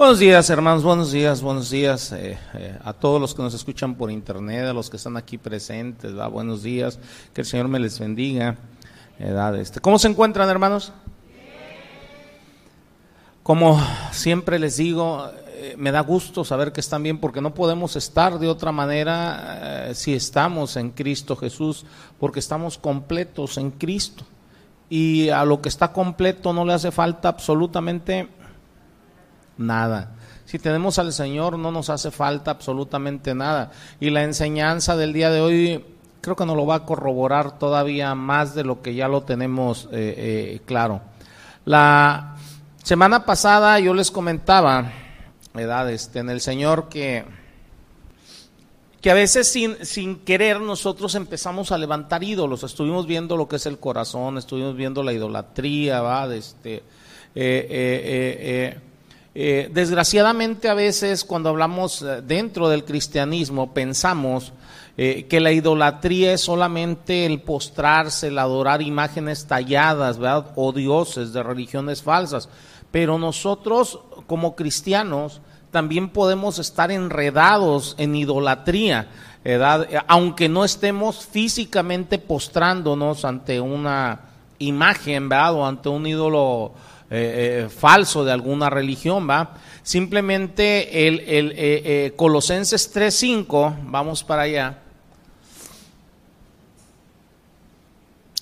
Buenos días, hermanos, buenos días, buenos días eh, eh, a todos los que nos escuchan por internet, a los que están aquí presentes, buenos días, que el Señor me les bendiga. Este, ¿Cómo se encuentran, hermanos? Como siempre les digo, eh, me da gusto saber que están bien porque no podemos estar de otra manera si estamos en Cristo Jesús, porque estamos completos en Cristo. Y a lo que está completo no le hace falta absolutamente nada. Si tenemos al Señor no nos hace falta absolutamente nada. Y la enseñanza del día de hoy creo que nos lo va a corroborar todavía más de lo que ya lo tenemos eh, eh, claro. La semana pasada yo les comentaba. Este, en el Señor que, que a veces sin, sin querer nosotros empezamos a levantar ídolos. Estuvimos viendo lo que es el corazón, estuvimos viendo la idolatría, ¿va? Este, eh, eh desgraciadamente a veces cuando hablamos eh, dentro del cristianismo pensamos eh, que la idolatría es solamente el postrarse, el adorar imágenes talladas, ¿verdad? O dioses de religiones falsas. Pero nosotros como cristianos también podemos estar enredados en idolatría, ¿verdad? Aunque no estemos físicamente postrándonos ante una imagen, ¿verdad? O ante un ídolo eh, eh, falso de alguna religión, ¿va? Simplemente el, el eh, Colosenses 3.5, vamos para allá.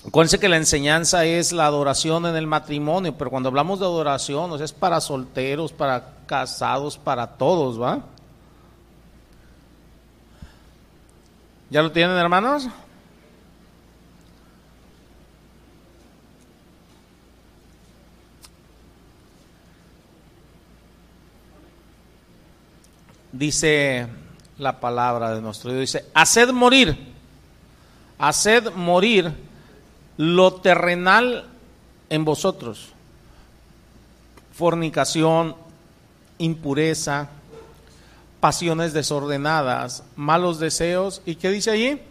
Acuérdense que la enseñanza es la adoración en el matrimonio, pero cuando hablamos de adoración, es para solteros, para casados, para todos, ¿va? ¿Ya lo tienen, hermanos? Dice la palabra de nuestro Dios, dice, haced morir, haced morir lo terrenal en vosotros, fornicación, impureza, pasiones desordenadas, malos deseos, ¿y qué dice allí?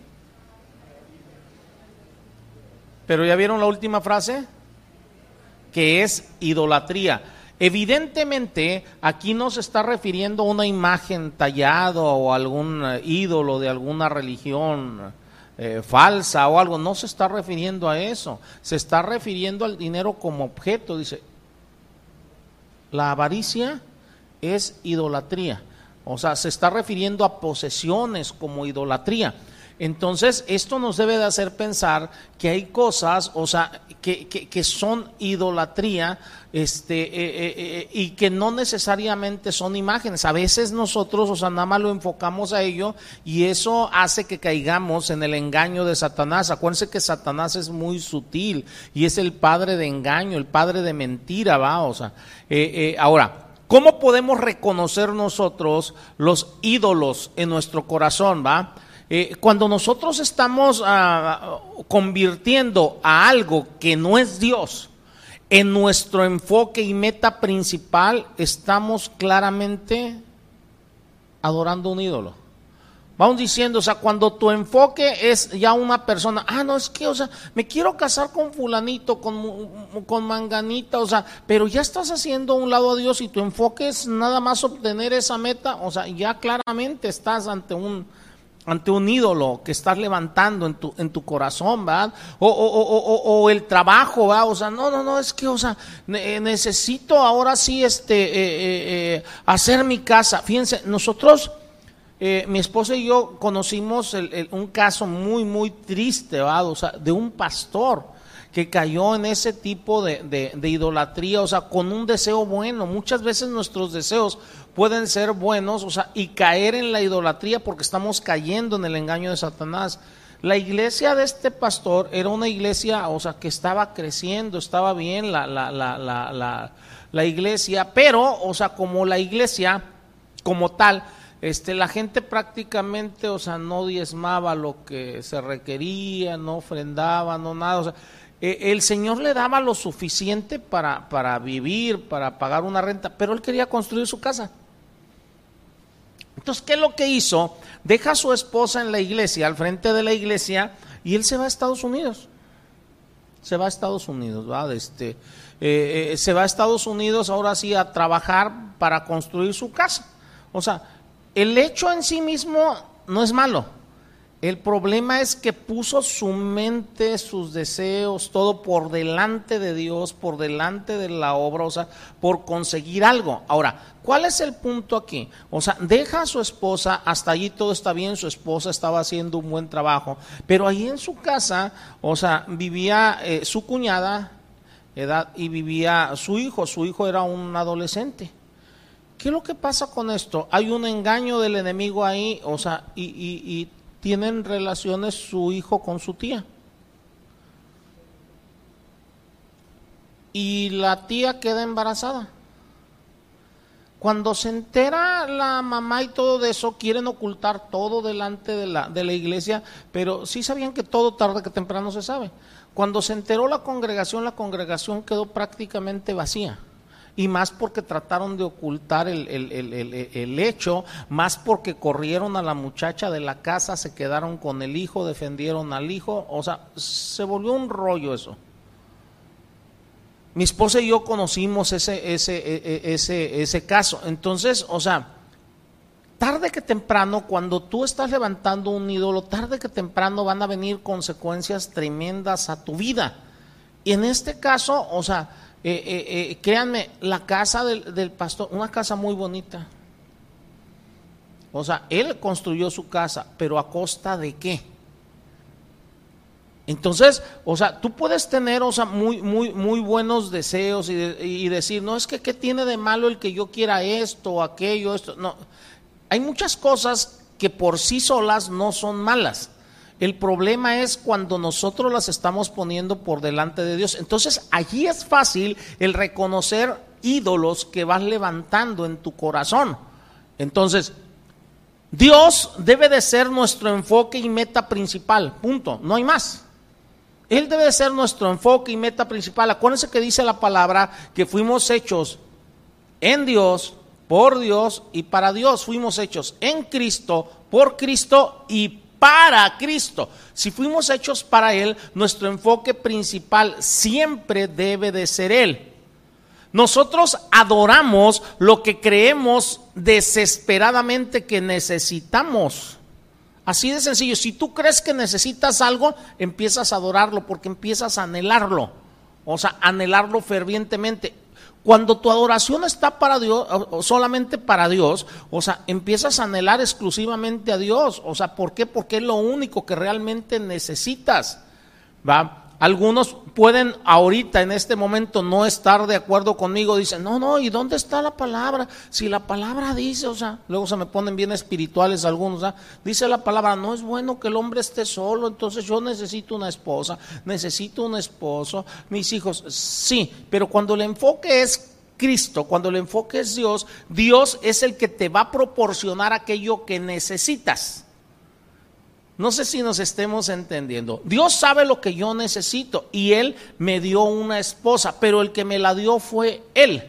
Pero ya vieron la última frase, que es idolatría. Evidentemente, aquí no se está refiriendo a una imagen tallada o algún eh, ídolo de alguna religión eh, falsa o algo, no se está refiriendo a eso, se está refiriendo al dinero como objeto, dice, la avaricia es idolatría, o sea, se está refiriendo a posesiones como idolatría. Entonces, esto nos debe de hacer pensar que hay cosas, o sea, que, que, son idolatría este, eh, eh, eh, y que no necesariamente son imágenes. A veces nosotros, o sea, nada más lo enfocamos a ello y eso hace que caigamos en el engaño de Satanás. Acuérdense que Satanás es muy sutil y es el padre de engaño, el padre de mentira, va, o sea, ahora. ¿Cómo podemos reconocer nosotros los ídolos en nuestro corazón, va? Eh, cuando nosotros estamos ah, convirtiendo a algo que no es Dios en nuestro enfoque y meta principal, estamos claramente adorando un ídolo. Vamos diciendo, o sea, cuando tu enfoque es ya una persona, ah, no, es que, o sea, me quiero casar con fulanito, con, con manganita, o sea, pero ya estás haciendo un lado a Dios y tu enfoque es nada más obtener esa meta, o sea, ya claramente estás ante un, ante un ídolo que estás levantando en tu, en tu corazón, ¿verdad? O, o, el trabajo, ¿verdad? O sea, no, no, no, es que, o sea, eh, necesito ahora sí este, eh, eh, hacer mi casa. Fíjense, nosotros, mi esposa y yo conocimos un caso muy, muy triste, ¿verdad? O sea, de un pastor que cayó en ese tipo de, idolatría, o sea, con un deseo bueno. Muchas veces nuestros deseos pueden ser buenos, o sea, y caer en la idolatría porque estamos cayendo en el engaño de Satanás. La iglesia de este pastor era una iglesia, o sea, que estaba creciendo, estaba bien la, la, la, la, iglesia, pero, o sea, como la iglesia como tal, este, la gente prácticamente, o sea, no diezmaba lo que se requería, no ofrendaba, no nada, o sea, eh, el Señor le daba lo suficiente para, para vivir, para pagar una renta, pero él quería construir su casa. Entonces, ¿qué es lo que hizo? Deja a su esposa en la iglesia, al frente de la iglesia, y él se va a Estados Unidos. se va a Estados Unidos, ¿va? Este, eh, eh, se va a Estados Unidos ahora sí a trabajar para construir su casa. O sea, el hecho en sí mismo no es malo. El problema es que puso su mente, sus deseos, todo por delante de Dios, por delante de la obra, o sea, por conseguir algo. Ahora, ¿cuál es el punto aquí? O sea, deja a su esposa, hasta allí todo está bien, su esposa estaba haciendo un buen trabajo, pero ahí en su casa, o sea, vivía eh, su cuñada, y vivía su hijo, su hijo era un adolescente. ¿Qué es lo que pasa con esto? Hay un engaño del enemigo ahí, o sea, y, y tienen relaciones su hijo con su tía. Y la tía queda embarazada. Cuando se entera la mamá y todo de eso, quieren ocultar todo delante de la, de la iglesia, pero sí sabían que todo tarde que temprano se sabe. Cuando se enteró la congregación, la congregación quedó prácticamente vacía y más porque trataron de ocultar el, el, hecho, más porque corrieron a la muchacha de la casa, se quedaron con el hijo, defendieron al hijo, o sea, se volvió un rollo eso. Mi esposa y yo conocimos ese, ese, e, e, ese, ese caso. Entonces, o sea, tarde que temprano, cuando tú estás levantando un ídolo, tarde que temprano van a venir consecuencias tremendas a tu vida. Y en este caso, o sea, eh, eh, eh, créanme, la casa del, del, pastor, una casa muy bonita. O sea, él construyó su casa, pero a costa de qué? Entonces, o sea, tú puedes tener, o sea, muy, muy, muy buenos deseos y, y decir, no es que qué tiene de malo el que yo quiera esto aquello, esto. No, hay muchas cosas que por sí solas no son malas. El problema es cuando nosotros las estamos poniendo por delante de Dios. Entonces allí es fácil el reconocer ídolos que vas levantando en tu corazón. Entonces, Dios debe de ser nuestro enfoque y meta principal, punto, no hay más. Él debe de ser nuestro enfoque y meta principal. Acuérdense que dice la palabra que fuimos hechos en Dios, por Dios y para Dios. Fuimos hechos en Cristo, por Cristo y para Cristo. Si fuimos hechos para Él, nuestro enfoque principal siempre debe de ser Él. Nosotros adoramos lo que creemos desesperadamente que necesitamos. Así de sencillo, si tú crees que necesitas algo, empiezas a adorarlo porque empiezas a anhelarlo. O sea, anhelarlo fervientemente. Cuando tu adoración está para Dios, solamente para Dios, o sea, empiezas a anhelar exclusivamente a Dios. O sea, ¿por qué? Porque es lo único que realmente necesitas. ¿Va? Algunos pueden ahorita, en este momento, no estar de acuerdo conmigo. Dicen, no, no, ¿y dónde está la palabra? Si la palabra dice, o sea, luego se me ponen bien espirituales algunos, ¿ah? dice la palabra, no es bueno que el hombre esté solo, entonces yo necesito una esposa, necesito un esposo, mis hijos, sí, pero cuando el enfoque es Cristo, cuando el enfoque es Dios, Dios es el que te va a proporcionar aquello que necesitas. No sé si nos estemos entendiendo. Dios sabe lo que yo necesito y Él me dio una esposa, pero el que me la dio fue Él.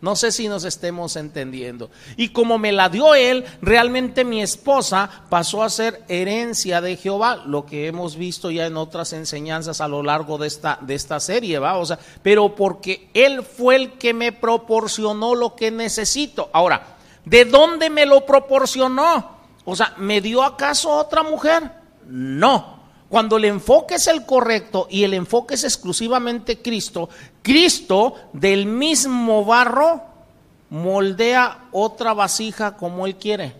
No sé si nos estemos entendiendo. Y como me la dio Él, realmente mi esposa pasó a ser herencia de Jehová, lo que hemos visto ya en otras enseñanzas a lo largo de esta, de esta serie, ¿va? O sea, pero porque Él fue el que me proporcionó lo que necesito. Ahora, ¿de dónde me lo proporcionó? O sea, ¿me dio acaso otra mujer? No. Cuando el enfoque es el correcto y el enfoque es exclusivamente Cristo, Cristo del mismo barro moldea otra vasija como Él quiere.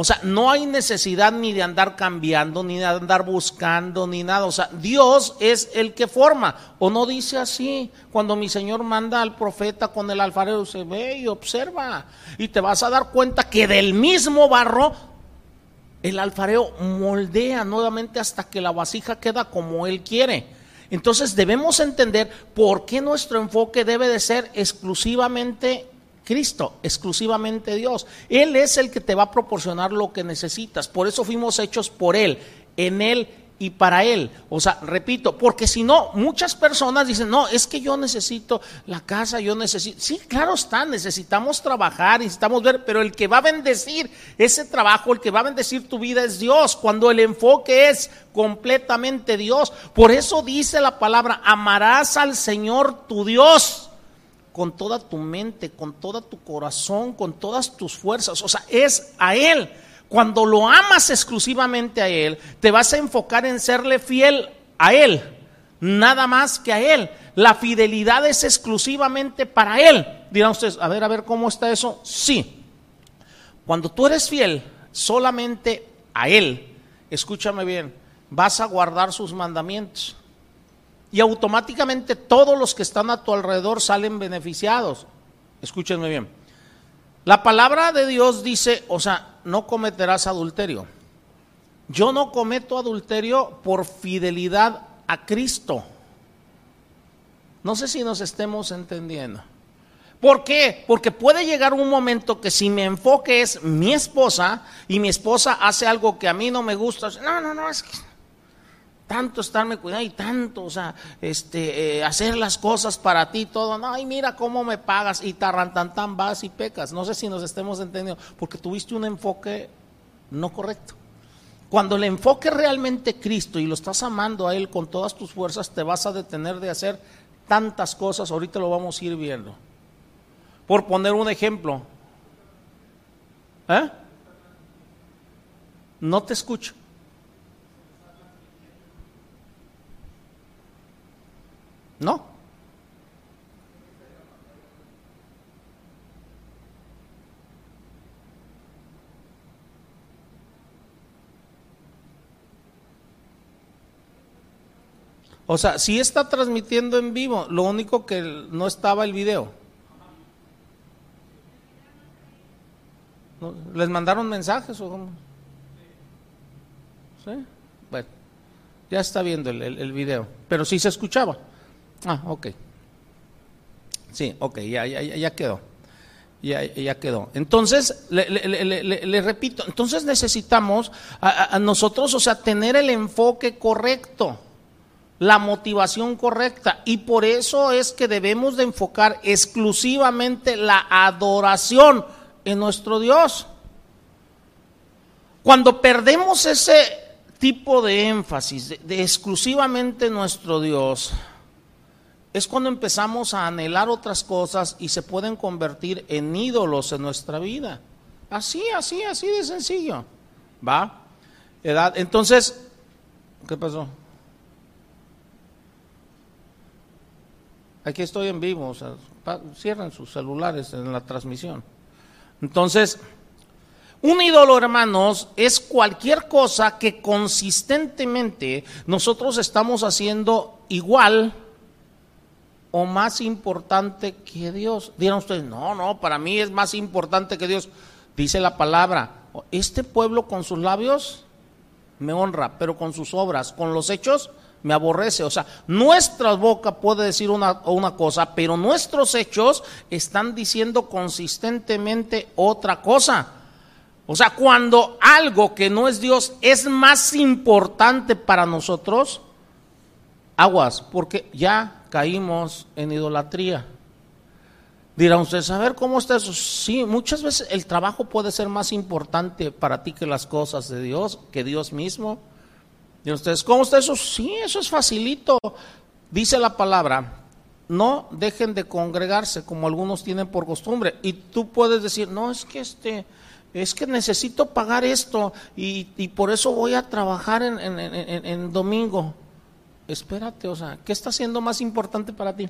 O sea, no hay necesidad ni de andar cambiando, ni de andar buscando, ni nada. O sea, Dios es el que forma. O no dice así. Cuando mi Señor manda al profeta con el alfarero, se ve y observa. Y te vas a dar cuenta que del mismo barro, el alfarero moldea nuevamente hasta que la vasija queda como Él quiere. Entonces debemos entender por qué nuestro enfoque debe de ser exclusivamente Cristo, exclusivamente Dios. Él es el que te va a proporcionar lo que necesitas. Por eso fuimos hechos por Él, en Él y para Él. O sea, repito, porque si no, muchas personas dicen, no, es que yo necesito la casa, yo necesito... Sí, claro está, necesitamos trabajar, necesitamos ver, pero el que va a bendecir ese trabajo, el que va a bendecir tu vida es Dios, cuando el enfoque es completamente Dios. Por eso dice la palabra, amarás al Señor tu Dios con toda tu mente, con todo tu corazón, con todas tus fuerzas. O sea, es a Él. Cuando lo amas exclusivamente a Él, te vas a enfocar en serle fiel a Él, nada más que a Él. La fidelidad es exclusivamente para Él. Dirán ustedes, a ver, a ver, ¿cómo está eso? Sí. Cuando tú eres fiel solamente a Él, escúchame bien, vas a guardar sus mandamientos. Y automáticamente todos los que están a tu alrededor salen beneficiados. Escúchenme bien. La palabra de Dios dice, o sea, no cometerás adulterio. Yo no cometo adulterio por fidelidad a Cristo. No sé si nos estemos entendiendo. ¿Por qué? Porque puede llegar un momento que si mi enfoque es mi esposa y mi esposa hace algo que a mí no me gusta, no, no, no, es que tanto estarme cuidando y tanto, o sea, este, eh, hacer las cosas para ti, todo, no, ay, mira cómo me pagas y tarrantantan vas y pecas. No sé si nos estemos entendiendo, porque tuviste un enfoque no correcto. Cuando el enfoque realmente Cristo y lo estás amando a Él con todas tus fuerzas, te vas a detener de hacer tantas cosas, ahorita lo vamos a ir viendo. Por poner un ejemplo, ¿eh? No te escucho. No. O sea, sí está transmitiendo en vivo, lo único que no estaba el video. ¿Les mandaron mensajes o cómo? Bueno, ya está viendo el, el video, pero sí se escuchaba. Ah, ok. Sí, ok, ya, ya, ya quedó. Ya, ya quedó. Entonces, le, repito, entonces necesitamos a, nosotros, o sea, tener el enfoque correcto, la motivación correcta. Y por eso es que debemos de enfocar exclusivamente la adoración en nuestro Dios. Cuando perdemos ese tipo de énfasis de exclusivamente nuestro Dios, es cuando empezamos a anhelar otras cosas y se pueden convertir en ídolos en nuestra vida. Así, así, así de sencillo. ¿Va? Edad. Entonces, ¿qué pasó? Aquí estoy en vivo, cierren sus celulares en la transmisión. Entonces, un ídolo, hermanos, es cualquier cosa que consistentemente nosotros estamos haciendo igual o más importante que Dios? Dirán ustedes, no, no, para mí es más importante que Dios. Dice la palabra, este pueblo con sus labios me honra, pero con sus obras, con los hechos, me aborrece. O sea, nuestra boca puede decir una, una cosa, pero nuestros hechos están diciendo consistentemente otra cosa. O sea, cuando algo que no es Dios es más importante para nosotros, aguas, porque ya caímos en idolatría. Dirán ustedes, a ver cómo está eso. Sí, muchas veces el trabajo puede ser más importante para ti que las cosas de Dios, que Dios mismo. Dirán ustedes, ¿cómo está eso? Sí, eso es facilito. Dice la palabra, no dejen de congregarse como algunos tienen por costumbre. Y tú puedes decir, no, es que este, es que necesito pagar esto y, por eso voy a trabajar en, en domingo espérate, o sea, ¿qué está siendo más importante para ti?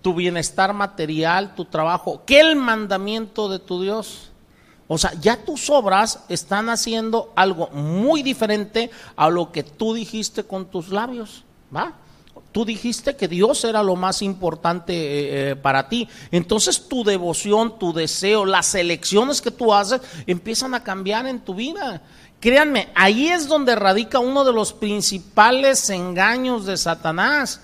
Tu bienestar material, tu trabajo, ¿qué el mandamiento de tu Dios? O sea, ya tus obras están haciendo algo muy diferente a lo que tú dijiste con tus labios, ¿va? Tú dijiste que Dios era lo más importante eh, eh, para ti. Entonces tu devoción, tu deseo, las elecciones que tú haces empiezan a cambiar en tu vida. Créanme, ahí es donde radica uno de los principales engaños de Satanás.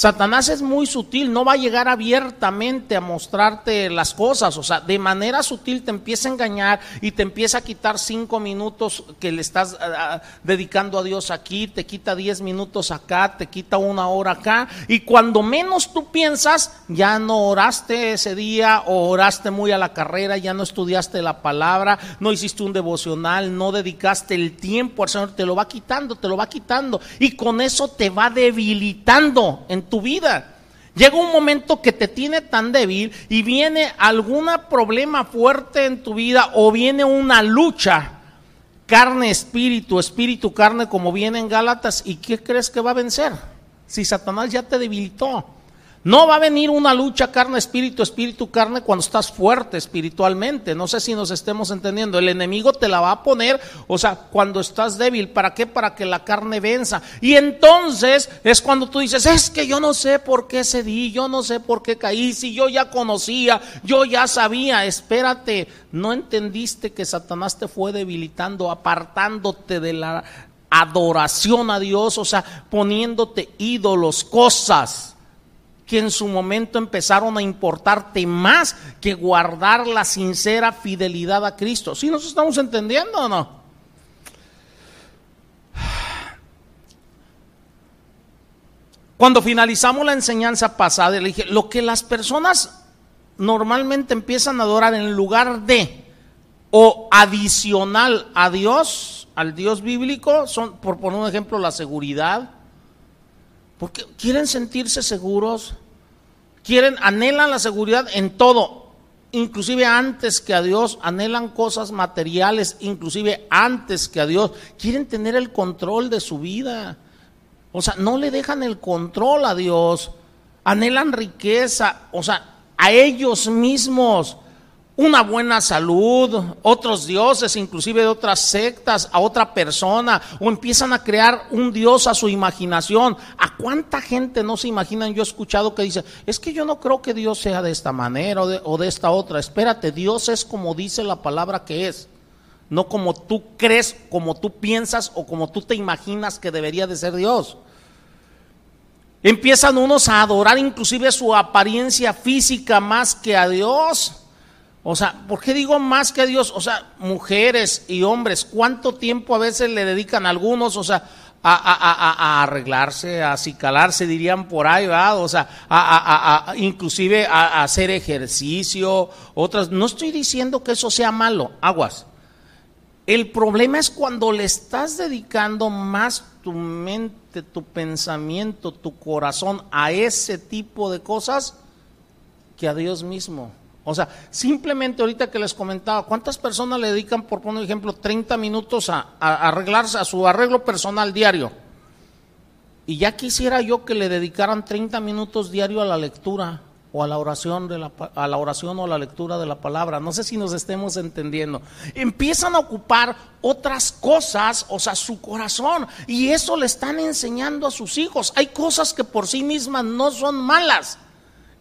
Satanás es muy sutil, no va a llegar abiertamente a mostrarte las cosas, o sea, de manera sutil te empieza a engañar y te empieza a quitar cinco minutos que le estás ah, ah, dedicando a Dios aquí, te quita diez minutos acá, te quita una hora acá, y cuando menos tú piensas, ya no oraste ese día o oraste muy a la carrera, ya no estudiaste la palabra, no hiciste un devocional, no dedicaste el tiempo al Señor, te lo va quitando, te lo va quitando, y con eso te va debilitando tu vida. Llega un momento que te tiene tan débil y viene algún problema fuerte en tu vida o viene una lucha, carne, espíritu, espíritu, carne, como viene en Gálatas, ¿y qué crees que va a vencer? Si Satanás ya te debilitó. No va a venir una lucha carne, espíritu, espíritu, carne cuando estás fuerte espiritualmente. No sé si nos estemos entendiendo. El enemigo te la va a poner, o sea, cuando estás débil. ¿Para qué? Para que la carne venza. Y entonces es cuando tú dices, es que yo no sé por qué cedí, yo no sé por qué caí, si yo ya conocía, yo ya sabía. Espérate, no entendiste que Satanás te fue debilitando, apartándote de la adoración a Dios, o sea, poniéndote ídolos, cosas que en su momento empezaron a importarte más que guardar la sincera fidelidad a Cristo. ¿Sí nos estamos entendiendo o no? Cuando finalizamos la enseñanza pasada, le dije, lo que las personas normalmente empiezan a adorar en lugar de o adicional a Dios, al Dios bíblico, son, por poner un ejemplo, la seguridad, porque quieren sentirse seguros, quieren, anhelan la seguridad en todo, inclusive antes que a Dios, anhelan cosas materiales, inclusive antes que a Dios, quieren tener el control de su vida. O sea, no le dejan el control a Dios, anhelan riqueza, o sea, a ellos mismos una buena salud, otros dioses, inclusive de otras sectas, a otra persona, o empiezan a crear un dios a su imaginación. ¿A cuánta gente no se imaginan? Yo he escuchado que dice, es que yo no creo que Dios sea de esta manera o de, o de esta otra. Espérate, Dios es como dice la palabra que es, no como tú crees, como tú piensas o como tú te imaginas que debería de ser Dios. Empiezan unos a adorar inclusive su apariencia física más que a Dios. O sea, ¿por qué digo más que Dios? O sea, mujeres y hombres, ¿cuánto tiempo a veces le dedican algunos, o sea, a, arreglarse, a acicalarse, dirían por ahí, ¿verdad? O sea, a, inclusive a, hacer ejercicio, otras. No estoy diciendo que eso sea malo, aguas. El problema es cuando le estás dedicando más tu mente, tu pensamiento, tu corazón a ese tipo de cosas que a Dios mismo. O sea, simplemente ahorita que les comentaba, ¿cuántas personas le dedican, por poner ejemplo, 30 minutos a, arreglarse, a su arreglo personal diario? Y ya quisiera yo que le dedicaran 30 minutos diario a la lectura o a la oración de la, a la oración o a la lectura de la palabra. No sé si nos estemos entendiendo. Empiezan a ocupar otras cosas, o sea, su corazón, y eso le están enseñando a sus hijos. Hay cosas que por sí mismas no son malas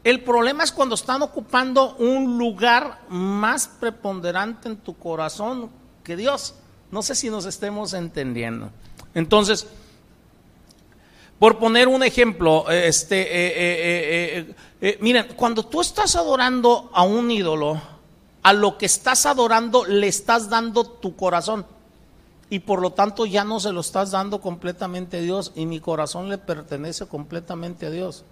el problema es cuando están ocupando un lugar más preponderante en tu corazón que Dios. No sé si nos estemos entendiendo. Entonces, por poner un ejemplo, este, eh, eh, eh, miren, cuando tú estás adorando a un ídolo, a lo que estás adorando le estás dando tu corazón y por lo tanto ya no se lo estás dando completamente a Dios y mi corazón le pertenece completamente a Dios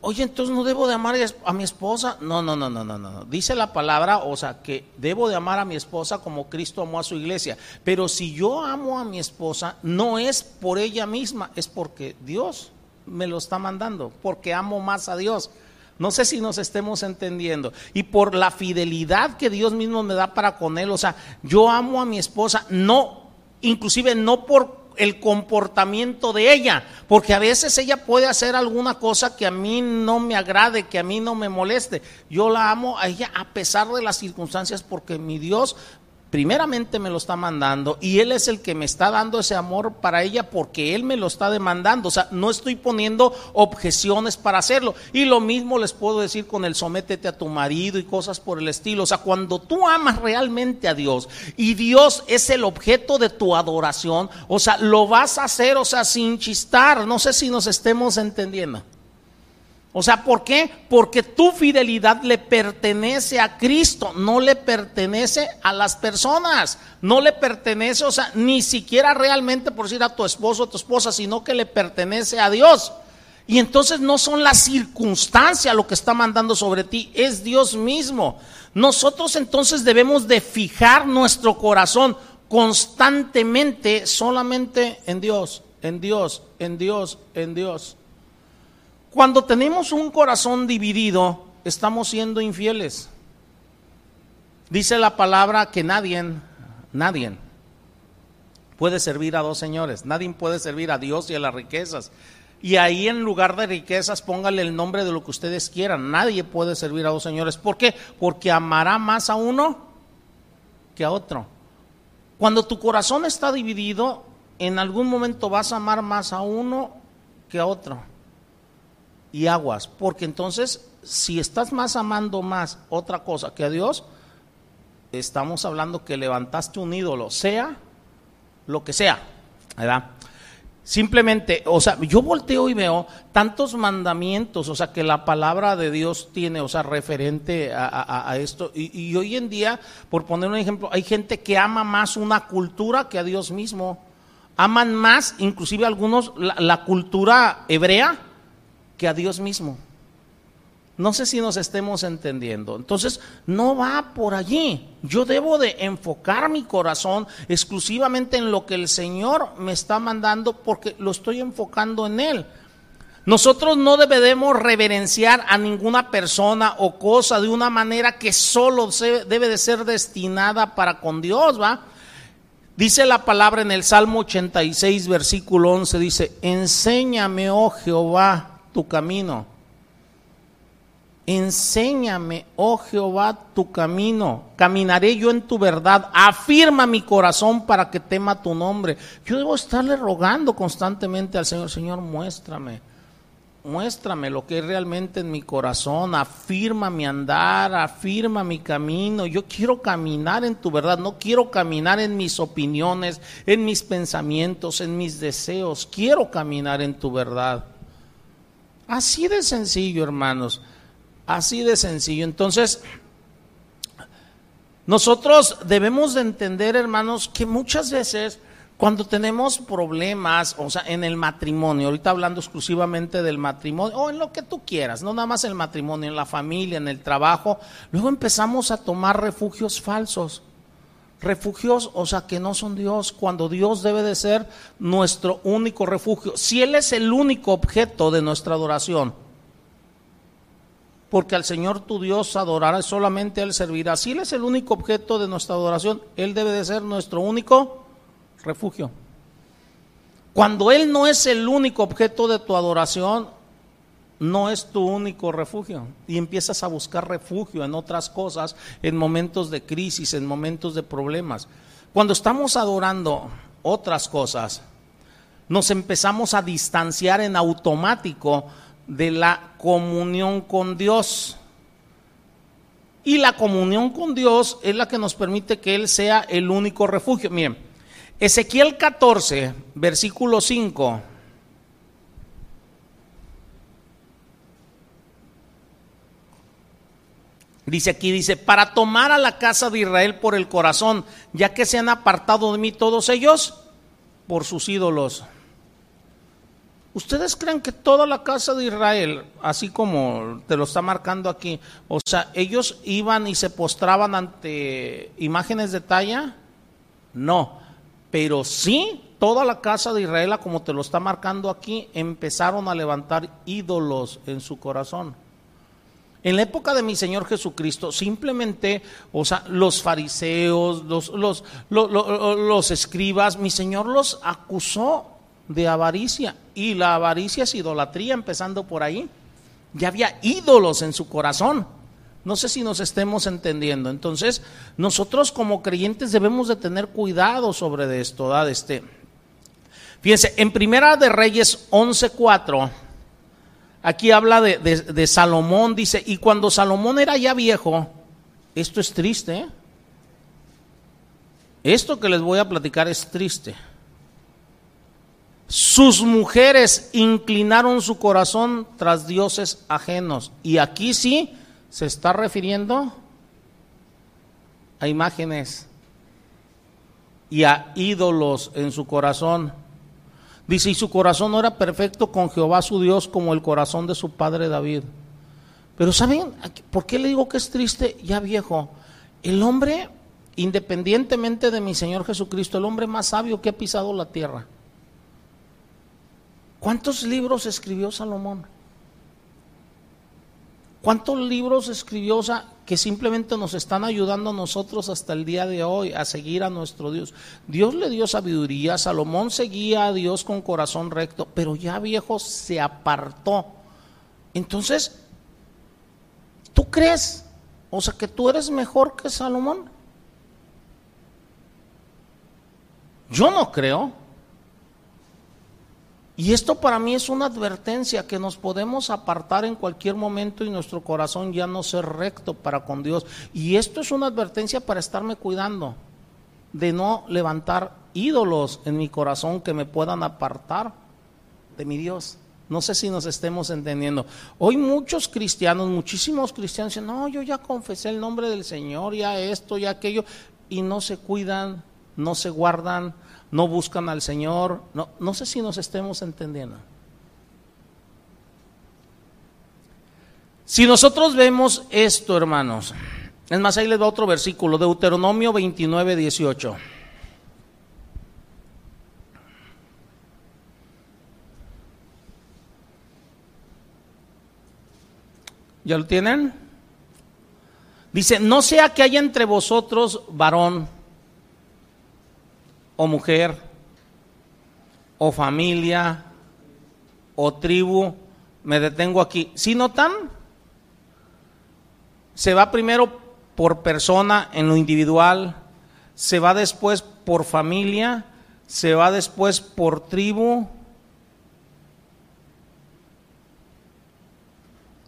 oye, entonces no debo de amar a mi esposa. No, no, no, no, no, no. Dice la palabra, o sea, que debo de amar a mi esposa como Cristo amó a su iglesia. Pero si yo amo a mi esposa, no es por ella misma, es porque Dios me lo está mandando, porque amo más a Dios. No sé si nos estemos entendiendo. Y por la fidelidad que Dios mismo me da para con Él. O sea, yo amo a mi esposa, no, inclusive no por el comportamiento de ella, porque a veces ella puede hacer alguna cosa que a mí no me agrade, que a mí no me moleste. Yo la amo a ella a pesar de las circunstancias porque mi Dios primeramente me lo está mandando y Él es el que me está dando ese amor para ella porque Él me lo está demandando. O sea, no estoy poniendo objeciones para hacerlo. Y lo mismo les puedo decir con el sométete a tu marido y cosas por el estilo. O sea, cuando tú amas realmente a Dios y Dios es el objeto de tu adoración, o sea, lo vas a hacer, o sea, sin chistar. No sé si nos estemos entendiendo. O sea, ¿por qué? Porque tu fidelidad le pertenece a Cristo, no le pertenece a las personas, no le pertenece, o sea, ni siquiera realmente por decir a tu esposo o tu esposa, sino que le pertenece a Dios. Y entonces no son las circunstancias lo que está mandando sobre ti, es Dios mismo. Nosotros entonces debemos de fijar nuestro corazón constantemente solamente en Dios, en Dios, en Dios, en Dios. Cuando tenemos un corazón dividido, estamos siendo infieles. Dice la palabra que nadie, nadie puede servir a dos señores. Nadie puede servir a Dios y a las riquezas. Y ahí en lugar de riquezas póngale el nombre de lo que ustedes quieran. Nadie puede servir a dos señores. ¿Por qué? Porque amará más a uno que a otro. Cuando tu corazón está dividido, en algún momento vas a amar más a uno que a otro y aguas, porque entonces si estás más amando más otra cosa que a Dios, estamos hablando que levantaste un ídolo, sea lo que sea, ¿verdad? Simplemente, o sea, yo volteo y veo tantos mandamientos, o sea, que la palabra de Dios tiene, o sea, referente a, esto. Y, hoy en día, por poner un ejemplo, hay gente que ama más una cultura que a Dios mismo. Aman más, inclusive algunos, la cultura hebrea que a Dios mismo. No sé si nos estemos entendiendo. Entonces, no va por allí. Yo debo de enfocar mi corazón exclusivamente en lo que el Señor me está mandando porque lo estoy enfocando en Él. Nosotros no debemos reverenciar a ninguna persona o cosa de una manera que solo se debe de ser destinada para con Dios, ¿va? Dice la palabra en el Salmo 86, versículo 11, dice, enséñame, oh Jehová, tu camino. Enséñame, oh Jehová, tu camino. Caminaré yo en tu verdad. Afirma mi corazón para que tema tu nombre. Yo debo estarle rogando constantemente al Señor, Señor, muéstrame. Muéstrame lo que es realmente en mi corazón, afirma mi andar, afirma mi camino. Yo quiero caminar en tu verdad, no quiero caminar en mis opiniones, en mis pensamientos, en mis deseos. Quiero caminar en tu verdad. Así de sencillo, hermanos. Así de sencillo. Entonces, nosotros debemos de entender, hermanos, que muchas veces cuando tenemos problemas, o sea, en el matrimonio, ahorita hablando exclusivamente del matrimonio, o en lo que tú quieras, no nada más el matrimonio, en la familia, en el trabajo, luego empezamos a tomar refugios falsos refugios, o sea, que no son Dios, cuando Dios debe de ser nuestro único refugio. Si Él es el único objeto de nuestra adoración, porque al Señor tu Dios adorará, solamente Él servirá. Si Él es el único objeto de nuestra adoración, Él debe de ser nuestro único refugio. Cuando Él no es el único objeto de tu adoración, no es tu único refugio y empiezas a buscar refugio en otras cosas, en momentos de crisis, en momentos de problemas. Cuando estamos adorando otras cosas, nos empezamos a distanciar en automático de la comunión con Dios. Y la comunión con Dios es la que nos permite que Él sea el único refugio. Miren, Ezequiel 14, versículo 5 Dice aquí, dice, para tomar a la casa de Israel por el corazón, ya que se han apartado de mí todos ellos por sus ídolos. ¿Ustedes creen que toda la casa de Israel, así como te lo está marcando aquí, o sea, ellos iban y se postraban ante imágenes de talla? No, pero sí, toda la casa de Israel, como te lo está marcando aquí, empezaron a levantar ídolos en su corazón. En la época de mi Señor Jesucristo, simplemente, o sea, los fariseos, los, los, los, escribas, mi Señor los acusó de avaricia. Y la avaricia es idolatría, empezando por ahí. Ya había ídolos en su corazón. No sé si nos estemos entendiendo. Entonces, nosotros como creyentes debemos de tener cuidado sobre esto, ¿verdad? Este, fíjense, en Primera de Reyes 11.4, aquí habla de, Salomón, dice, y cuando Salomón era ya viejo, esto es triste, ¿eh? Esto que les voy a platicar es triste. Sus mujeres inclinaron su corazón tras dioses ajenos. Y aquí sí se está refiriendo a imágenes y a ídolos en su corazón. Dice, y su corazón no era perfecto con Jehová su Dios como el corazón de su padre David. Pero ¿saben por qué le digo que es triste ya viejo? El hombre, independientemente de mi Señor Jesucristo, el hombre más sabio que ha pisado la tierra ¿Cuántos libros escribió Salomón? ¿Cuántos libros escribió que simplemente nos están ayudando a nosotros hasta el día de hoy a seguir a nuestro Dios? Dios le dio sabiduría, Salomón seguía a Dios con corazón recto, pero ya viejo se apartó. Entonces, ¿tú crees? O sea, que tú eres mejor que Salomón. Yo no creo. Y esto para mí es una advertencia que nos podemos apartar en cualquier momento y nuestro corazón ya no ser recto para con Dios. Y esto es una advertencia para estarme cuidando de no levantar ídolos en mi corazón que me puedan apartar de mi Dios. No sé si nos estemos entendiendo. Hoy muchos cristianos, muchísimos cristianos dicen, no, yo ya confesé el nombre del Señor, ya esto, ya aquello, y no se cuidan, no se guardan, no buscan al Señor. No, no sé si nos estemos entendiendo. Si nosotros vemos esto, hermanos, es más, ahí les va otro versículo, Deuteronomio 29, 18. ¿Ya lo tienen? Dice, no sea que haya entre vosotros varón o mujer, o familia, o tribu, me detengo aquí. Si notan, se va primero por persona en lo individual, se va después por familia, se va después por tribu.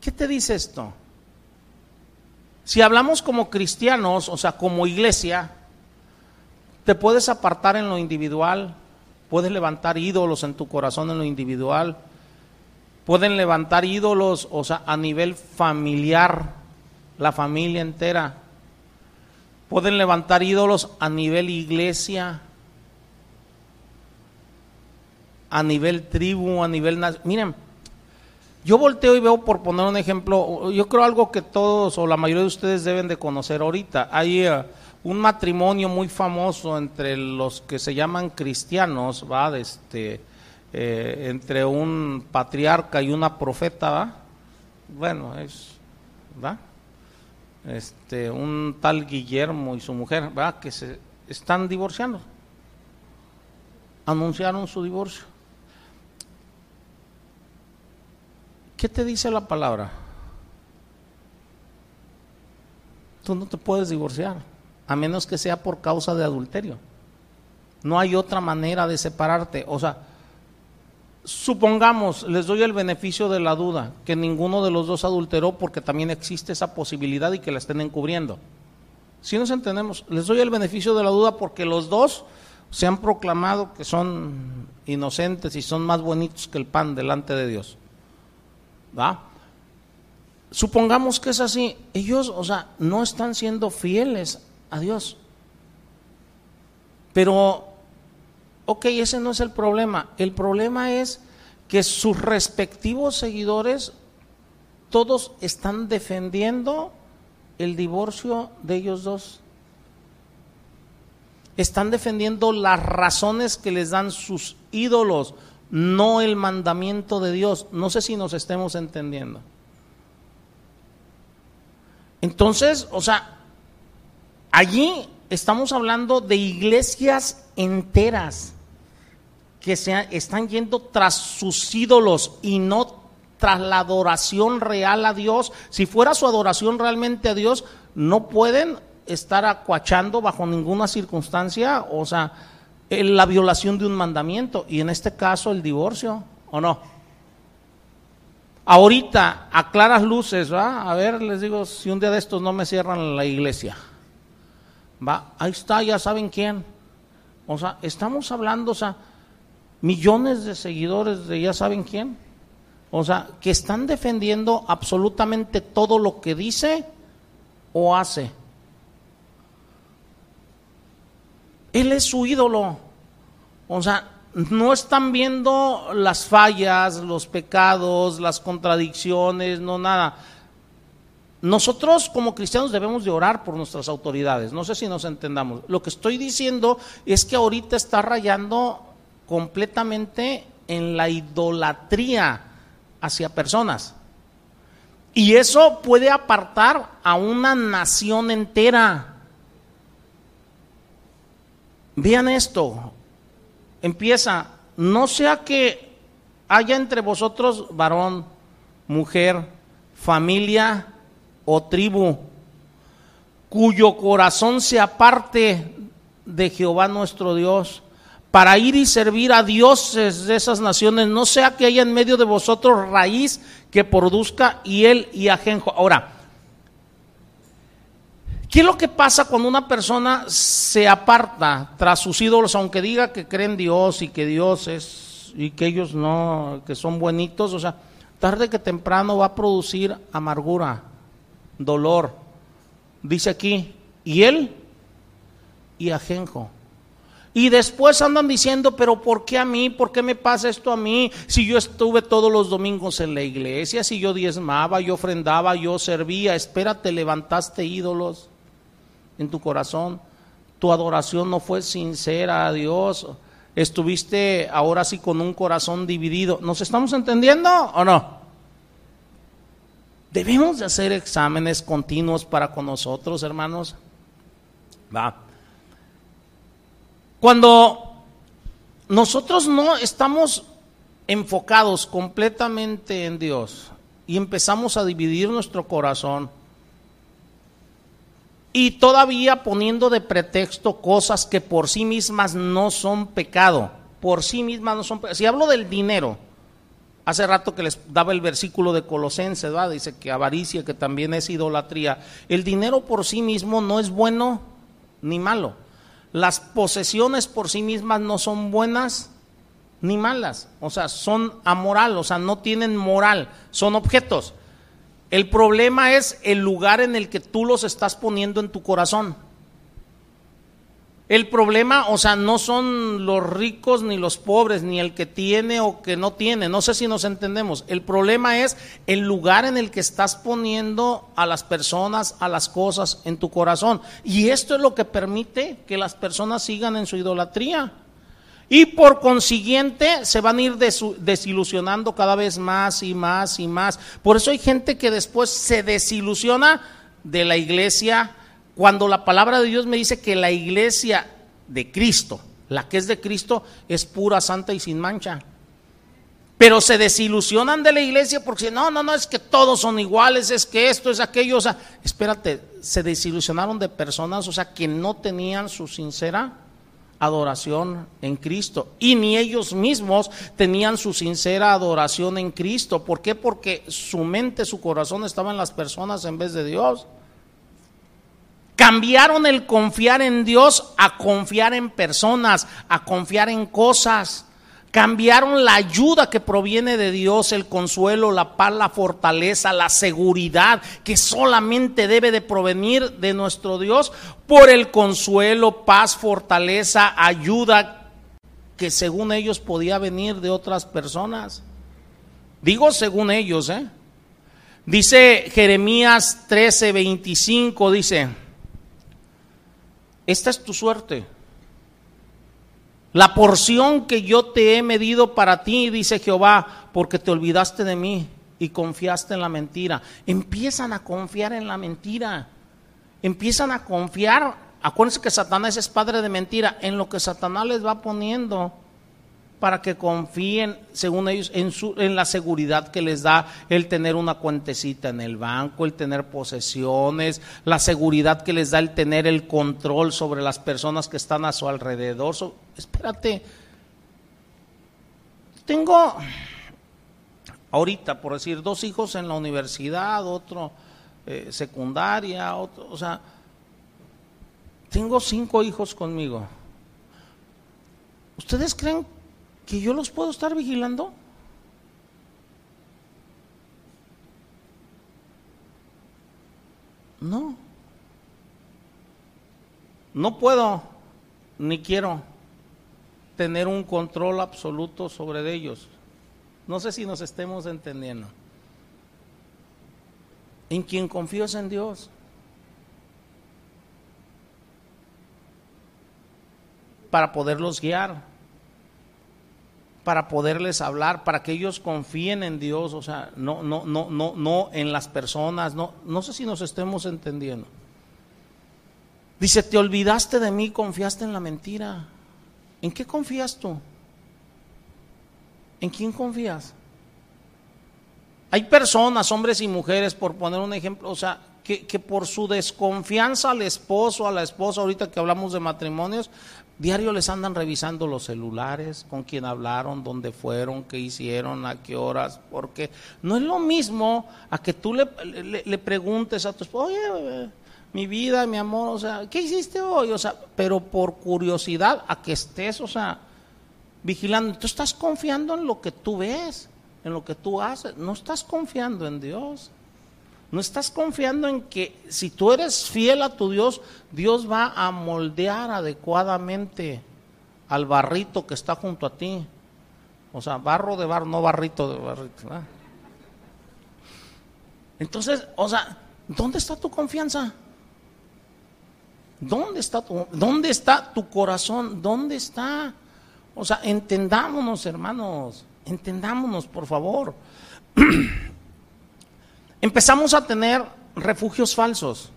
¿Qué te dice esto? Si hablamos como cristianos, o sea, como iglesia, te puedes apartar en lo individual, puedes levantar ídolos en tu corazón en lo individual, pueden levantar ídolos, o sea, a nivel familiar, la familia entera, pueden levantar ídolos a nivel iglesia, a nivel tribu, a nivel... Miren, yo volteo y veo, por poner un ejemplo, yo creo algo que todos o la mayoría de ustedes deben de conocer ahorita. Hay... Eh, un matrimonio muy famoso entre los que se llaman cristianos, ¿va? Este, eh, entre un patriarca y una profeta, ¿va? Bueno, es, ¿va? Este, un tal Guillermo y su mujer, ¿va? Que se están divorciando. Anunciaron su divorcio. ¿Qué te dice la palabra? Tú no te puedes divorciar a menos que sea por causa de adulterio. No hay otra manera de separarte. O sea, supongamos, les doy el beneficio de la duda, que ninguno de los dos adulteró porque también existe esa posibilidad y que la estén encubriendo. Si nos entendemos, les doy el beneficio de la duda porque los dos se han proclamado que son inocentes y son más bonitos que el pan delante de Dios. ¿Va? Supongamos que es así, ellos, o sea, no están siendo fieles a Dios. Pero, ok, ese no es el problema. El problema es que sus respectivos seguidores, todos están defendiendo el divorcio de ellos dos. Están defendiendo las razones que les dan sus ídolos, no el mandamiento de Dios. No sé si nos estemos entendiendo. Entonces, o sea, Allí estamos hablando de iglesias enteras que se están yendo tras sus ídolos y no tras la adoración real a Dios. Si fuera su adoración realmente a Dios, no pueden estar acuachando bajo ninguna circunstancia, o sea, la violación de un mandamiento, y en este caso el divorcio, ¿o no? Ahorita, a claras luces, ¿va? A ver, les digo, si un día de estos no me cierran la iglesia, ¿va? Ahí está, ya saben quién. O sea, estamos hablando, o sea, millones de seguidores de ya saben quién. O sea, que están defendiendo absolutamente todo lo que dice o hace. Él es su ídolo. O sea, no están viendo las fallas, los pecados, las contradicciones, no nada. Nosotros como cristianos debemos de orar por nuestras autoridades. No sé si nos entendamos. Lo que estoy diciendo es que ahorita está rayando completamente en la idolatría hacia personas. Y eso puede apartar a una nación entera. Vean esto. Empieza, no sea que haya entre vosotros varón, mujer, familia o tribu, cuyo corazón se aparte de Jehová nuestro Dios para ir y servir a dioses de esas naciones, no sea que haya en medio de vosotros raíz que produzca y él y ajenjo. Ahora, ¿qué es lo que pasa cuando una persona se aparta tras sus ídolos, aunque diga que creen Dios y que Dios es, y que ellos no, que son buenitos? O sea, tarde que temprano va a producir amargura, dolor. Dice aquí, y él y ajenjo. Y después andan diciendo, pero ¿por qué a mí? ¿Por qué me pasa esto a mí? Si yo estuve todos los domingos en la iglesia, si yo diezmaba, yo ofrendaba, yo servía, espérate, levantaste ídolos en tu corazón. Tu adoración no fue sincera a Dios. Estuviste ahora sí con un corazón dividido. ¿Nos estamos entendiendo o no? Debemos de hacer exámenes continuos para con nosotros, hermanos. Va. Cuando nosotros no estamos enfocados completamente en Dios y empezamos a dividir nuestro corazón y todavía poniendo de pretexto cosas que por sí mismas no son pecado, por sí mismas no son pecado. Si hablo del dinero, hace rato que les daba el versículo de Colosenses, dice que avaricia, que también es idolatría. El dinero por sí mismo no es bueno ni malo. Las posesiones por sí mismas no son buenas ni malas, o sea, son amoral, o sea, no tienen moral, son objetos. El problema es el lugar en el que tú los estás poniendo en tu corazón. El problema, o sea, no son los ricos ni los pobres, ni el que tiene o que no tiene. No sé si nos entendemos. El problema es el lugar en el que estás poniendo a las personas, a las cosas en tu corazón. Y esto es lo que permite que las personas sigan en su idolatría. Y por consiguiente se van a ir desilusionando cada vez más y más y más. Por eso hay gente que después se desilusiona de la iglesia, cuando la palabra de Dios me dice que la iglesia de Cristo, la que es de Cristo, es pura, santa y sin mancha. Pero se desilusionan de la iglesia porque no, no, no, es que todos son iguales, es que esto es aquello. O sea, espérate, se desilusionaron de personas, o sea, que no tenían su sincera adoración en Cristo. Y ni ellos mismos tenían su sincera adoración en Cristo. ¿Por qué? Porque su mente, su corazón estaba en las personas en vez de Dios. Cambiaron el confiar en Dios a confiar en personas, a confiar en cosas. Cambiaron la ayuda que proviene de Dios, el consuelo, la paz, la fortaleza, la seguridad que solamente debe de provenir de nuestro Dios por el consuelo, paz, fortaleza, ayuda que según ellos podía venir de otras personas. Digo según ellos, ¿eh? Dice Jeremías 13, 25, dice, esta es tu suerte. La porción que yo te he medido para ti, dice Jehová, porque te olvidaste de mí y confiaste en la mentira. Empiezan a confiar en la mentira. Empiezan a confiar. Acuérdense que Satanás es padre de mentira. En lo que Satanás les va poniendo. Para que confíen, según ellos, en, su, en la seguridad que les da el tener una cuentecita en el banco, el tener posesiones, la seguridad que les da el tener el control sobre las personas que están a su alrededor. espérate, tengo ahorita, por decir, dos hijos en la universidad, otro eh, secundaria, otro, o sea, tengo cinco hijos conmigo. ¿Ustedes creen que yo los puedo estar vigilando? No. No puedo, ni quiero tener un control absoluto sobre ellos. No sé si nos estemos entendiendo. En quien confío es en Dios. Para poderlos guiar para poderles hablar, para que ellos confíen en Dios, o sea, no, no, no, no, no en las personas, no, no sé si nos estemos entendiendo. Dice, te olvidaste de mí, confiaste en la mentira. ¿En qué confías tú? ¿En quién confías? Hay personas, hombres y mujeres, por poner un ejemplo, o sea, que, que, por su desconfianza al esposo, a la esposa, ahorita que hablamos de matrimonios, Diario les andan revisando los celulares, con quién hablaron, dónde fueron, qué hicieron, a qué horas, porque no es lo mismo a que tú le, le, preguntes a tu esposo, oye, mi vida, mi amor, o sea, ¿qué hiciste hoy? O sea, pero por curiosidad, a que estés, o sea, vigilando. Tú estás confiando en lo que tú ves, en lo que tú haces, no estás confiando en Dios. No estás confiando en que si tú eres fiel a tu Dios, Dios va a moldear adecuadamente al barrito que está junto a ti. O sea, barro de barro, no barrito de barrito. Entonces, o sea, ¿dónde está tu confianza? ¿Dónde está tu, dónde está tu corazón? ¿Dónde está? O sea, entendámonos, hermanos, entendámonos, por favor. empezamos a tener refugios falsos.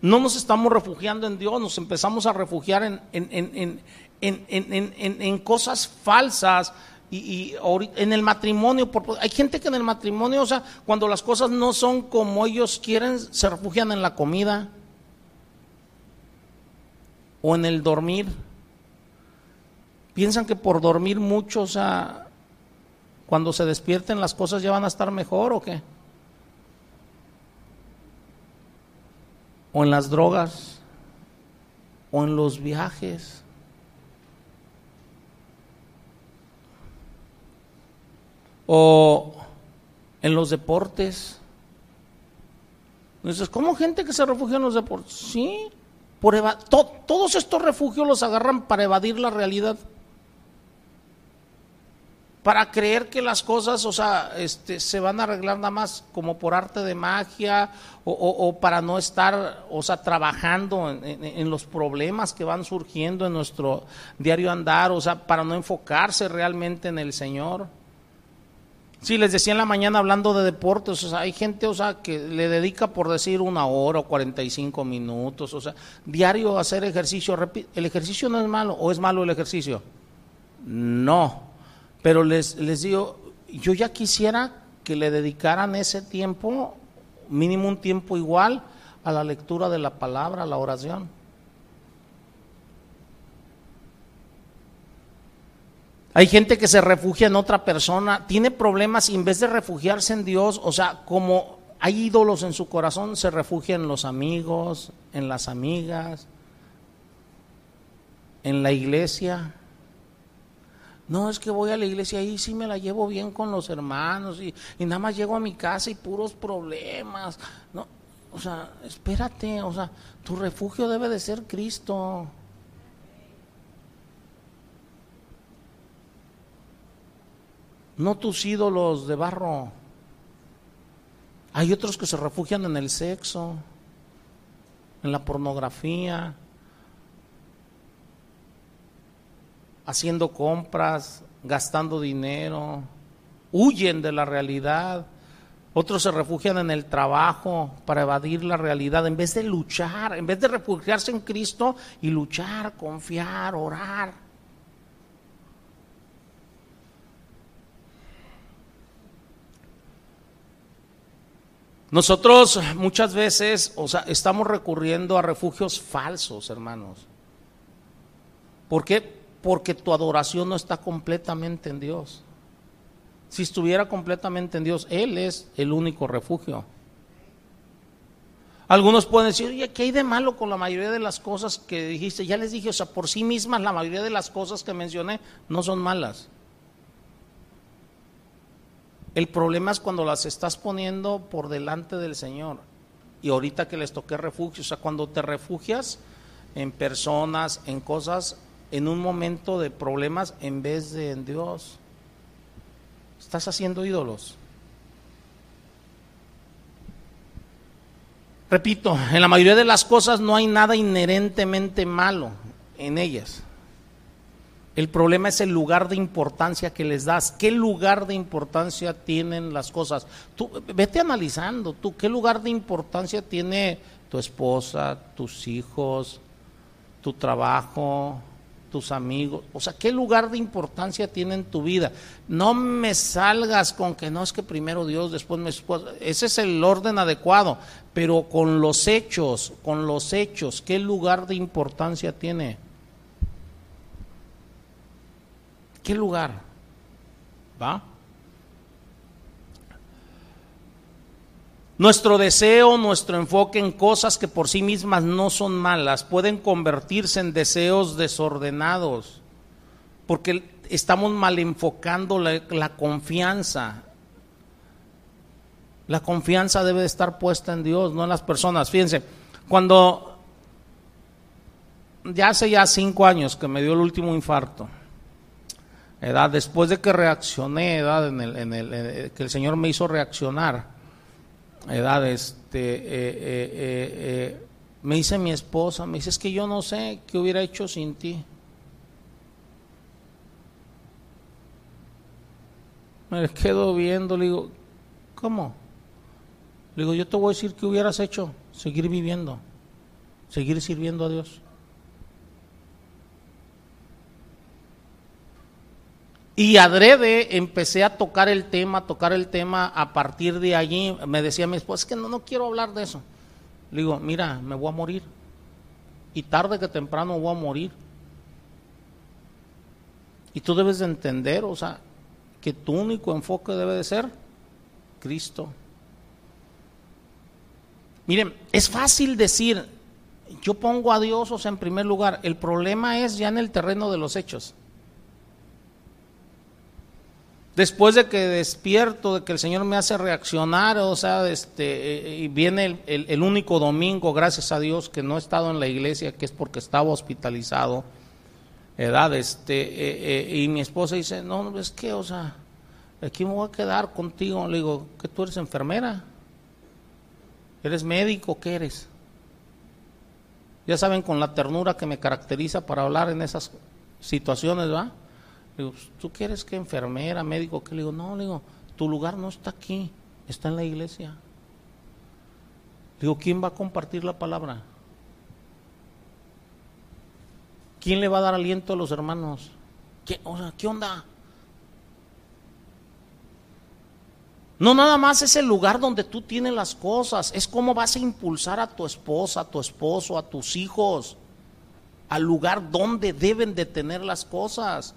No nos estamos refugiando en Dios, nos empezamos a refugiar en, en, cosas falsas. Y, en el matrimonio, hay gente que en el matrimonio, o sea, cuando las cosas no son como ellos quieren, se refugian en la comida o en el dormir. Piensan que por dormir mucho, o sea, cuando se despierten las cosas ya van a estar mejor o qué. O en las drogas, o en los viajes. O en los deportes. Entonces, ¿cómo gente que se refugia en los deportes? Sí, por todos estos refugios los agarran para evadir la realidad para creer que las cosas, o sea, este, se van a arreglar nada más como por arte de magia o, para no estar, o sea, trabajando en, los problemas que van surgiendo en nuestro diario andar, o sea, para no enfocarse realmente en el Señor. Sí, les decía en la mañana hablando de deportes, o sea, hay gente, o sea, que le dedica por decir una hora o 45 minutos, o sea, diario hacer ejercicio. ¿El ejercicio no es malo o es malo el ejercicio? No pero les, les digo, yo ya quisiera que le dedicaran ese tiempo, mínimo un tiempo igual, a la lectura de la palabra, a la oración. Hay gente que se refugia en otra persona, tiene problemas y en vez de refugiarse en Dios, o sea, como hay ídolos en su corazón, se refugia en los amigos, en las amigas, en la iglesia. No, es que voy a la iglesia y sí me la llevo bien con los hermanos y, nada más llego a mi casa y puros problemas. No, o sea, espérate, o sea, tu refugio debe de ser Cristo. No tus ídolos de barro. Hay otros que se refugian en el sexo, en la pornografía, haciendo compras, gastando dinero, huyen de la realidad. Otros se refugian en el trabajo para evadir la realidad, en vez de luchar, en vez de refugiarse en Cristo y luchar, confiar, orar. Nosotros muchas veces, o sea, estamos recurriendo a refugios falsos, hermanos. ¿Por qué? Porque tu adoración no está completamente en Dios. Si estuviera completamente en Dios, Él es el único refugio. Algunos pueden decir, oye, ¿qué hay de malo con la mayoría de las cosas que dijiste? Ya les dije, o sea, por sí mismas la mayoría de las cosas que mencioné no son malas. El problema es cuando las estás poniendo por delante del Señor. Y ahorita que les toqué refugio, o sea, cuando te refugias en personas, en cosas, en un momento de problemas en vez de en Dios, estás haciendo ídolos. Repito, en la mayoría de las cosas no hay nada inherentemente malo en ellas. El problema es el lugar de importancia que les das. ¿Qué lugar de importancia tienen las cosas? Tú vete analizando, tú qué lugar de importancia tiene tu esposa, tus hijos, tu trabajo, tus amigos. O sea, ¿qué lugar de importancia tiene en tu vida? No me salgas con que no es que primero Dios, después esposa. Ese es el orden adecuado, pero con los hechos, con los hechos, ¿qué lugar de importancia tiene? ¿Qué lugar? ¿Va? Nuestro deseo, nuestro enfoque en cosas que por sí mismas no son malas pueden convertirse en deseos desordenados, porque estamos mal enfocando la, confianza. La confianza debe estar puesta en Dios, no en las personas. Fíjense, cuando ya hace ya cinco años que me dio el último infarto, después de que reaccioné, en el, en el, que el Señor me hizo reaccionar, edad, este, eh, eh, me dice mi esposa, me dice, es que yo no sé qué hubiera hecho sin ti. Me quedo viendo, le digo, ¿cómo? Le digo, yo te voy a decir qué hubieras hecho, seguir viviendo, seguir sirviendo a Dios. Y adrede empecé a tocar el tema, a tocar el tema a partir de allí. Me decía mi esposa, es que no, no quiero hablar de eso. Le digo, mira, me voy a morir. Y tarde que temprano voy a morir. Y tú debes de entender, o sea, que tu único enfoque debe de ser Cristo. Miren, es fácil decir, yo pongo a Dios, o sea, en primer lugar. El problema es ya en el terreno de los hechos. Después de que despierto, de que el Señor me hace reaccionar, o sea, este, y viene el, único domingo, gracias a Dios, que no he estado en la iglesia, que es porque estaba hospitalizado, edad, este, eh, eh, y mi esposa dice, no, es que, o sea, aquí me voy a quedar contigo. Le digo, que tú eres enfermera, eres médico, ¿qué eres? Ya saben, con la ternura que me caracteriza para hablar en esas situaciones, ¿va? Digo, ¿tú quieres que enfermera, médico? que Le digo, no, le digo, tu lugar no está aquí, está en la iglesia. Le digo, ¿quién va a compartir la palabra? ¿Quién le va a dar aliento a los hermanos? ¿Qué, ¿qué onda? No nada más es el lugar donde tú tienes las cosas, es cómo vas a impulsar a tu esposa, a tu esposo, a tus hijos, al lugar donde deben de tener las cosas.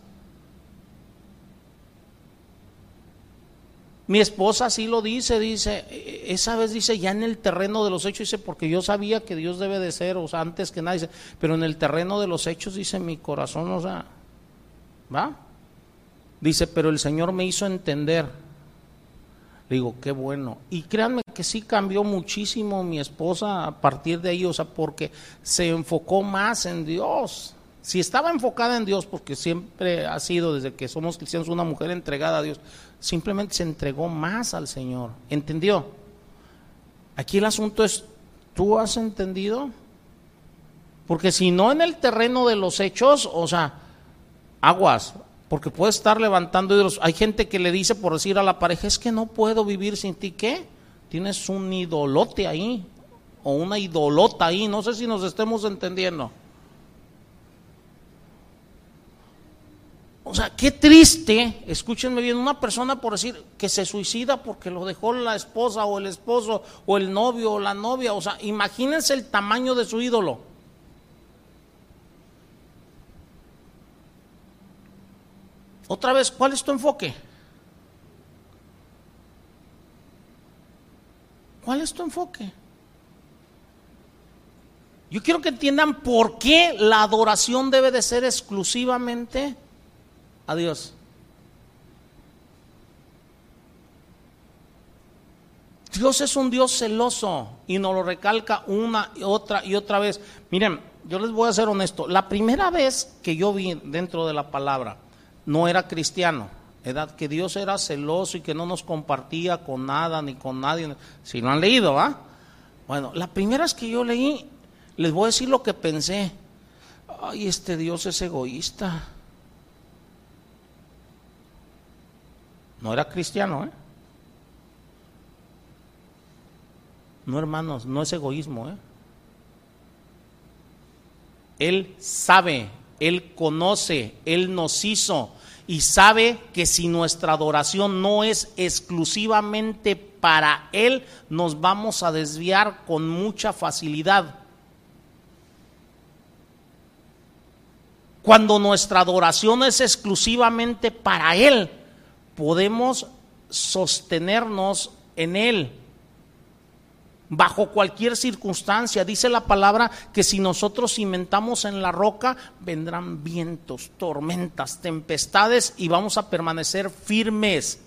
Mi esposa sí lo dice, dice, esa vez dice, ya en el terreno de los hechos, dice, porque yo sabía que Dios debe de ser, o sea, antes que nadie, pero en el terreno de los hechos, dice, mi corazón, o sea, ¿va? Dice, pero el Señor me hizo entender. Le digo, qué bueno. Y créanme que sí cambió muchísimo mi esposa a partir de ahí, o sea, porque se enfocó más en Dios. Si estaba enfocada en Dios, porque siempre ha sido desde que somos cristianos una mujer entregada a Dios, simplemente se entregó más al Señor. ¿Entendió? Aquí el asunto es, ¿tú has entendido? Porque si no en el terreno de los hechos, o sea, aguas, porque puede estar levantando ídolos. Hay gente que le dice por decir a la pareja, es que no puedo vivir sin ti. ¿Qué? Tienes un idolote ahí, o una idolota ahí, no sé si nos estemos entendiendo. O sea, qué triste, escúchenme bien, una persona por decir que se suicida porque lo dejó la esposa o el esposo o el novio o la novia. O sea, imagínense el tamaño de su ídolo. Otra vez, ¿cuál es tu enfoque? ¿Cuál es tu enfoque? Yo quiero que entiendan por qué la adoración debe de ser exclusivamente a Dios. Es un Dios celoso y nos lo recalca una y otra y otra vez. Miren, yo les voy a ser honesto. La primera vez que yo vi dentro de la palabra, no era cristiano, era que Dios era celoso y que no nos compartía con nada ni con nadie. Si lo han leído, ¿va? Bueno, la primera vez que yo leí, les voy a decir lo que pensé. Ay, este Dios es egoísta. No era cristiano, ¿eh? No, hermanos, no es egoísmo, ¿eh? Él sabe, Él conoce, Él nos hizo y sabe que si nuestra adoración no es exclusivamente para Él, nos vamos a desviar con mucha facilidad. Cuando nuestra adoración es exclusivamente para Él, podemos sostenernos en Él bajo cualquier circunstancia. Dice la palabra que si nosotros cimentamos en la roca, vendrán vientos, tormentas, tempestades y vamos a permanecer firmes.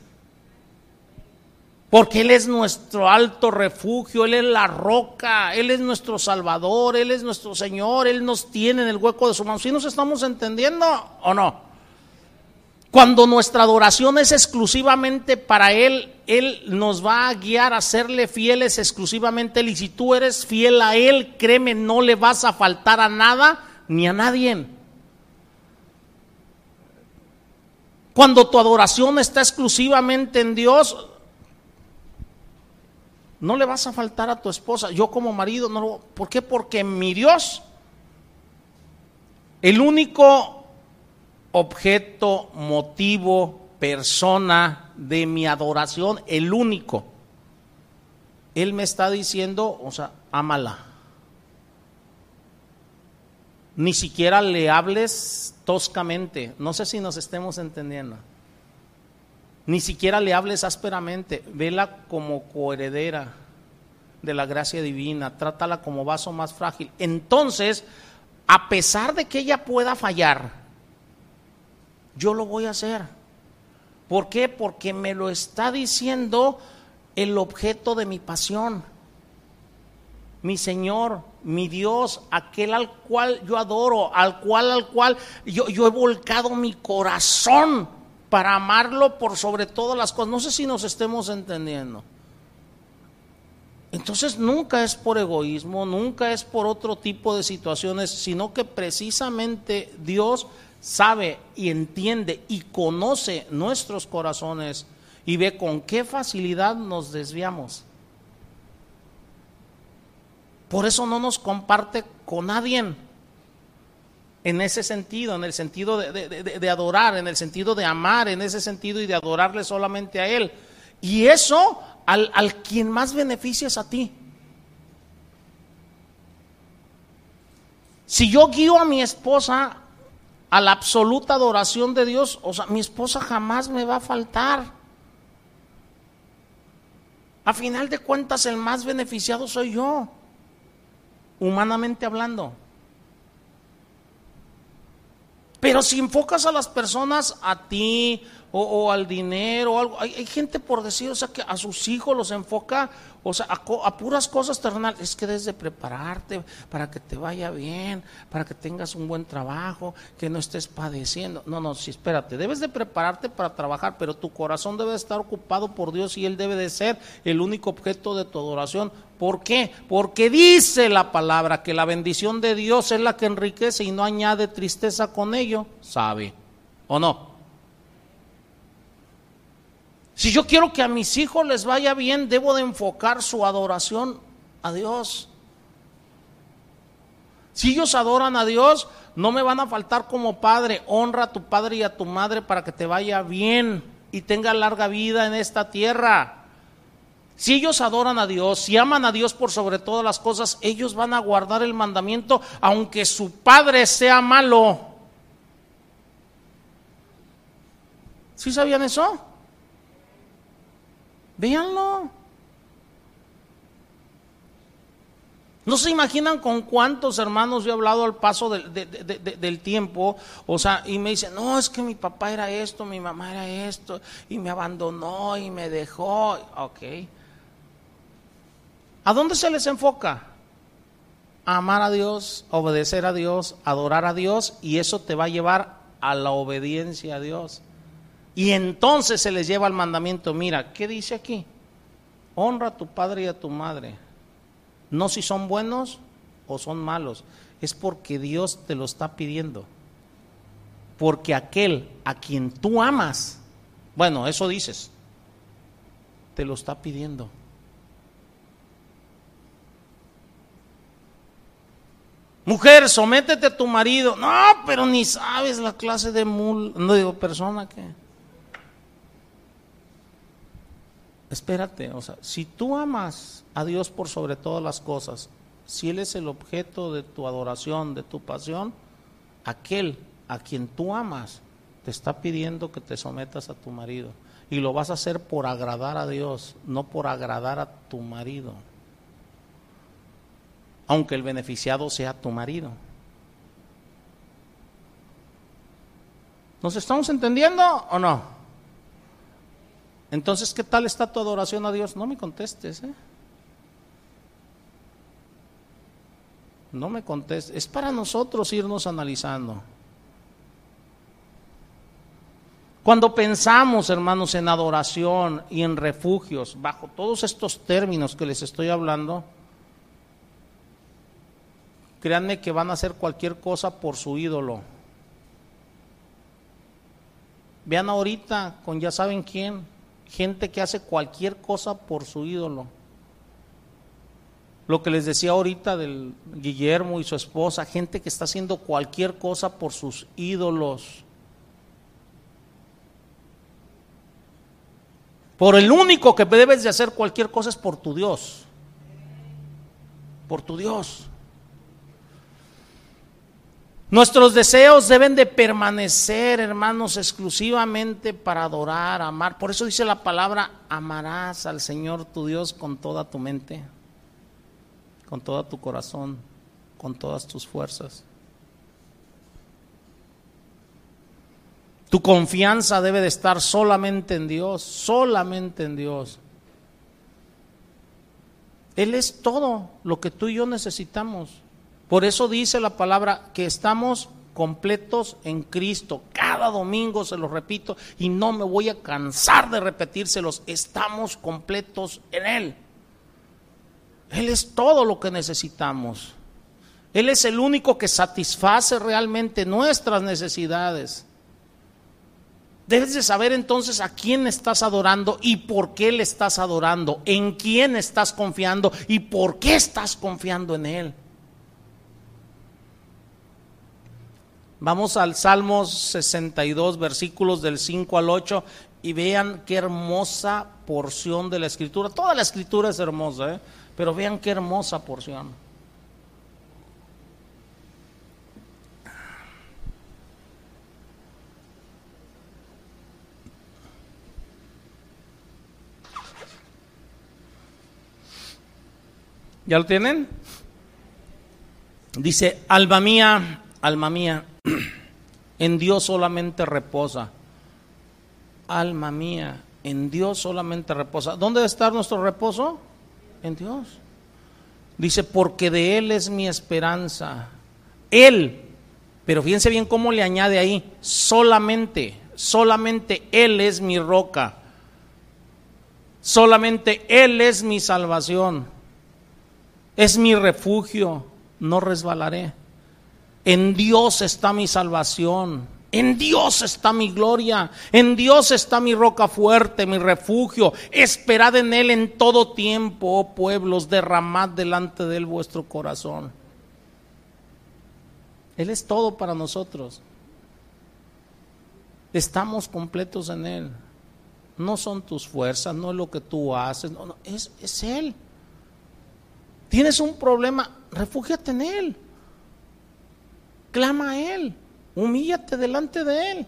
Porque Él es nuestro alto refugio, Él es la roca, Él es nuestro Salvador, Él es nuestro Señor, Él nos tiene en el hueco de su mano. ¿Sí nos estamos entendiendo o no? Cuando nuestra adoración es exclusivamente para Él, Él nos va a guiar a serle fieles exclusivamente a Él. Y si tú eres fiel a Él, créeme, no le vas a faltar a nada ni a nadie. Cuando tu adoración está exclusivamente en Dios, no le vas a faltar a tu esposa. Yo como marido, no, ¿por qué? Porque mi Dios, el único objeto, motivo, persona de mi adoración, el único. Él me está diciendo, o sea, ámala. Ni siquiera le hables toscamente. No sé si nos estemos entendiendo. Ni siquiera le hables ásperamente. Vela como coheredera de la gracia divina. Trátala como vaso más frágil. Entonces, a pesar de que ella pueda fallar, yo lo voy a hacer. ¿Por qué? Porque me lo está diciendo el objeto de mi pasión. Mi Señor, mi Dios, aquel al cual yo adoro, al cual, al cual yo, yo he volcado mi corazón para amarlo por sobre todas las cosas. No sé si nos estemos entendiendo. Entonces nunca es por egoísmo, nunca es por otro tipo de situaciones, sino que precisamente Dios sabe y entiende y conoce nuestros corazones y ve con qué facilidad nos desviamos. Por eso no nos comparte con nadie en ese sentido, en el sentido de, adorar, en el sentido de amar, en ese sentido y de adorarle solamente a Él. Y eso al, al quien más beneficia es a ti. Si yo guío a mi esposa a la absoluta adoración de Dios, o sea, mi esposa jamás me va a faltar. A final de cuentas, el más beneficiado soy yo, humanamente hablando. Pero si enfocas a las personas, a ti, o, al dinero, o algo. Hay, gente por decir, o sea, que a sus hijos los enfoca, o sea, a, puras cosas terrenales. Es que debes de prepararte para que te vaya bien, para que tengas un buen trabajo, que no estés padeciendo. No, no, sí, espérate, debes de prepararte para trabajar, pero tu corazón debe estar ocupado por Dios y Él debe de ser el único objeto de tu adoración. ¿Por qué? Porque dice la palabra que la bendición de Dios es la que enriquece y no añade tristeza con ello. ¿Sabe? ¿O no? Si yo quiero que a mis hijos les vaya bien, debo de enfocar su adoración a Dios. Si ellos adoran a Dios, no me van a faltar como padre. Honra a tu padre y a tu madre para que te vaya bien y tenga larga vida en esta tierra. Si ellos adoran a Dios, si aman a Dios por sobre todas las cosas, ellos van a guardar el mandamiento aunque su padre sea malo. ¿Sí sabían eso? Véanlo. No se imaginan con cuántos hermanos yo he hablado al paso del, del, tiempo, o sea, y me dicen, no, es que mi papá era esto, mi mamá era esto, y me abandonó y me dejó. Ok. ¿A dónde se les enfoca? amar a Dios, obedecer a Dios, adorar a Dios y eso te va a llevar a la obediencia a Dios. Y entonces se les lleva al mandamiento, mira, ¿qué dice aquí? Honra a tu padre y a tu madre. No si son buenos o son malos, es porque Dios te lo está pidiendo. Porque aquel a quien tú amas, bueno, eso dices, te lo está pidiendo. Mujer, sométete a tu marido. No, pero ni sabes la clase de mul, no digo persona que. Espérate, o sea, si tú amas a Dios por sobre todas las cosas, si Él es el objeto de tu adoración, de tu pasión, aquel a quien tú amas te está pidiendo que te sometas a tu marido. Y lo vas a hacer por agradar a Dios, no por agradar a tu marido aunque el beneficiado sea tu marido. ¿Nos estamos entendiendo o no? Entonces, ¿qué tal está tu adoración a Dios? No me contestes, ¿eh? No me contestes. Es para nosotros irnos analizando. Cuando pensamos, hermanos, en adoración y en refugios, bajo todos estos términos que les estoy hablando, créanme que van a hacer cualquier cosa por su ídolo. Vean ahorita con ya saben quién, gente que hace cualquier cosa por su ídolo. Lo que les decía ahorita del Guillermo y su esposa, gente que está haciendo cualquier cosa por sus ídolos. Por el único que debes de hacer cualquier cosa es por tu Dios. Por tu Dios. Nuestros deseos deben de permanecer, hermanos, exclusivamente para adorar, amar. Por eso dice la palabra, amarás al Señor tu Dios con toda tu mente, con todo tu corazón, con todas tus fuerzas. Tu confianza debe de estar solamente en Dios, solamente en Dios. Él es todo lo que tú y yo necesitamos. Por eso dice la palabra que estamos completos en Cristo. Cada domingo se lo repito y no me voy a cansar de repetírselos. Estamos completos en Él. Él es todo lo que necesitamos. Él es el único que satisface realmente nuestras necesidades. Debes de saber entonces a quién estás adorando y por qué le estás adorando, en quién estás confiando y por qué estás confiando en Él. Vamos al Salmos 62, versículos del 5 al 8, y vean qué hermosa porción de la escritura. Toda la escritura es hermosa, ¿eh? pero vean qué hermosa porción. ¿Ya lo tienen? Dice, alma mía, alma mía, en Dios solamente reposa. Alma mía, en Dios solamente reposa. ¿Dónde debe estar nuestro reposo? En Dios. Dice, porque de Él es mi esperanza. Él, pero fíjense bien cómo le añade ahí, solamente, solamente Él es mi roca. Solamente Él es mi salvación. Es mi refugio, no resbalaré. En Dios está mi salvación. En Dios está mi gloria, en Dios está mi roca fuerte, mi refugio. Esperad en Él en todo tiempo, oh pueblos, derramad delante de Él vuestro corazón. Él es todo para nosotros. Estamos completos en Él. No son tus fuerzas, no es lo que tú haces, no, es, es Él. Tienes un problema, refúgiate en Él. Clama a Él, humíllate delante de Él.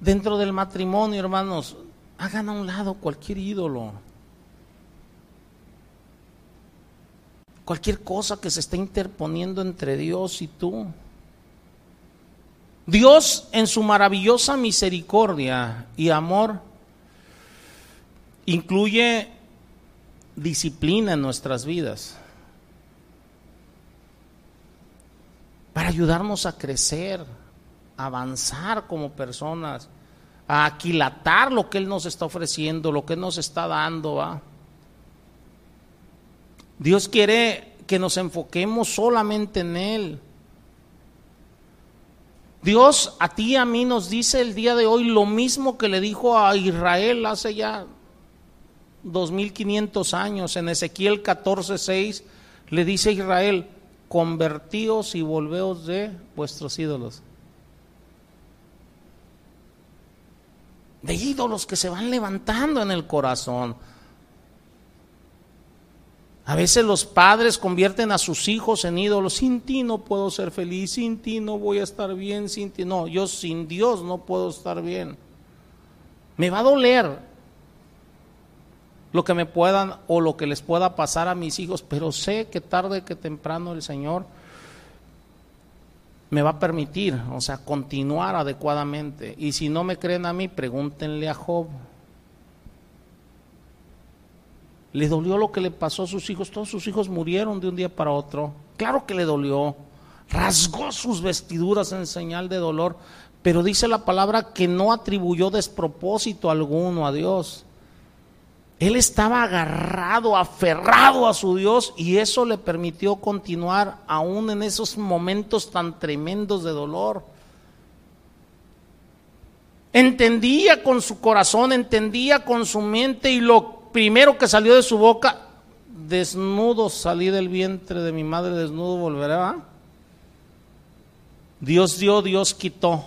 Dentro del matrimonio, hermanos, hagan a un lado cualquier ídolo. Cualquier cosa que se esté interponiendo entre Dios y tú. Dios en su maravillosa misericordia y amor incluye disciplina en nuestras vidas para ayudarnos a crecer, a avanzar como personas, a aquilatar lo que Él nos está ofreciendo, lo que nos está dando. Dios quiere que nos enfoquemos solamente en Él. Dios a ti y a mí nos dice el día de hoy lo mismo que le dijo a Israel hace ya 2500 años. En Ezequiel 14:6 le dice a Israel, convertíos y volveos de vuestros ídolos. De ídolos que se van levantando en el corazón. A veces los padres convierten a sus hijos en ídolos. Sin ti no puedo ser feliz, sin ti no voy a estar bien, sin ti no, yo sin Dios no puedo estar bien. Me va a doler lo que me puedan o lo que les pueda pasar a mis hijos, pero sé que tarde que temprano el Señor me va a permitir, o sea, continuar adecuadamente. Y si no me creen a mí, pregúntenle a Job. Le dolió lo que le pasó a sus hijos. Todos sus hijos murieron de un día para otro. Claro que le dolió. Rasgó sus vestiduras en señal de dolor. Pero dice la palabra que no atribuyó despropósito alguno a Dios. Él estaba agarrado, aferrado a su Dios y eso le permitió continuar aún en esos momentos tan tremendos de dolor. Entendía con su corazón, entendía con su mente y lo primero que salió de su boca, desnudo salí del vientre de mi madre, desnudo volveré. Dios dio, Dios quitó.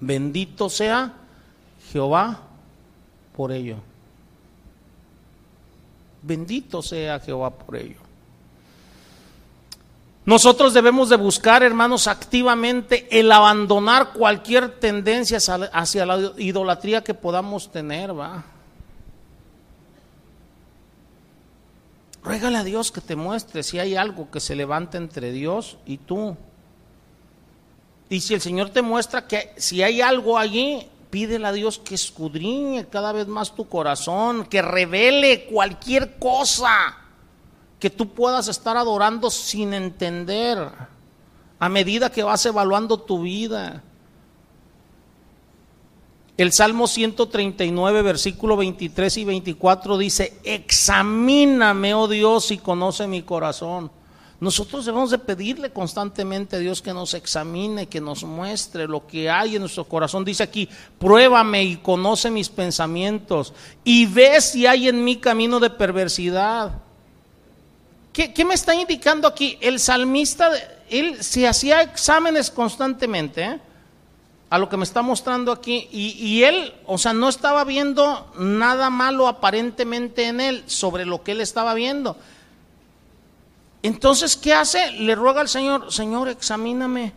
Bendito sea Jehová por ello. Bendito sea Jehová por ello. Nosotros debemos de buscar, hermanos, activamente el abandonar cualquier tendencia hacia la idolatría que podamos tener, ¿va? Ruégale a Dios que te muestre si hay algo que se levanta entre Dios y tú. Y si el Señor te muestra que si hay algo allí, pídele a Dios que escudriñe cada vez más tu corazón, que revele cualquier cosa que tú puedas estar adorando sin entender a medida que vas evaluando tu vida. El Salmo 139, versículo 23 y 24 dice, examíname, oh Dios, y conoce mi corazón. Nosotros debemos de pedirle constantemente a Dios que nos examine, que nos muestre lo que hay en nuestro corazón. Dice aquí, pruébame y conoce mis pensamientos y ve si hay en mí camino de perversidad. ¿Qué, me está indicando aquí? El salmista, él se hacía exámenes constantemente. ¿eh? a lo que me está mostrando aquí. Y, él, o sea, no estaba viendo nada malo aparentemente en él sobre lo que él estaba viendo. Entonces, ¿qué hace? Le ruega al Señor, Señor, examíname.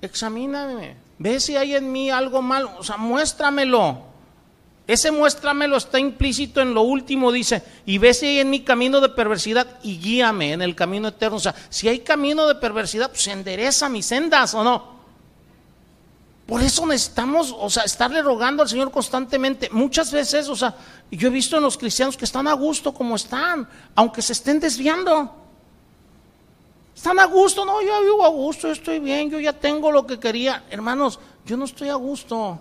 Examíname. Ve si hay en mí algo malo. O sea, muéstramelo. Ese muéstramelo está implícito en lo último, dice, y ve si hay en mí camino de perversidad y guíame en el camino eterno. O sea, si hay camino de perversidad, pues endereza mis sendas o no. Por eso necesitamos, o sea, estarle rogando al Señor constantemente. Muchas veces, o sea, yo he visto en los cristianos que están a gusto como están, aunque se estén desviando. Están a gusto, no, yo vivo a gusto, yo estoy bien, yo ya tengo lo que quería. Hermanos, yo no estoy a gusto.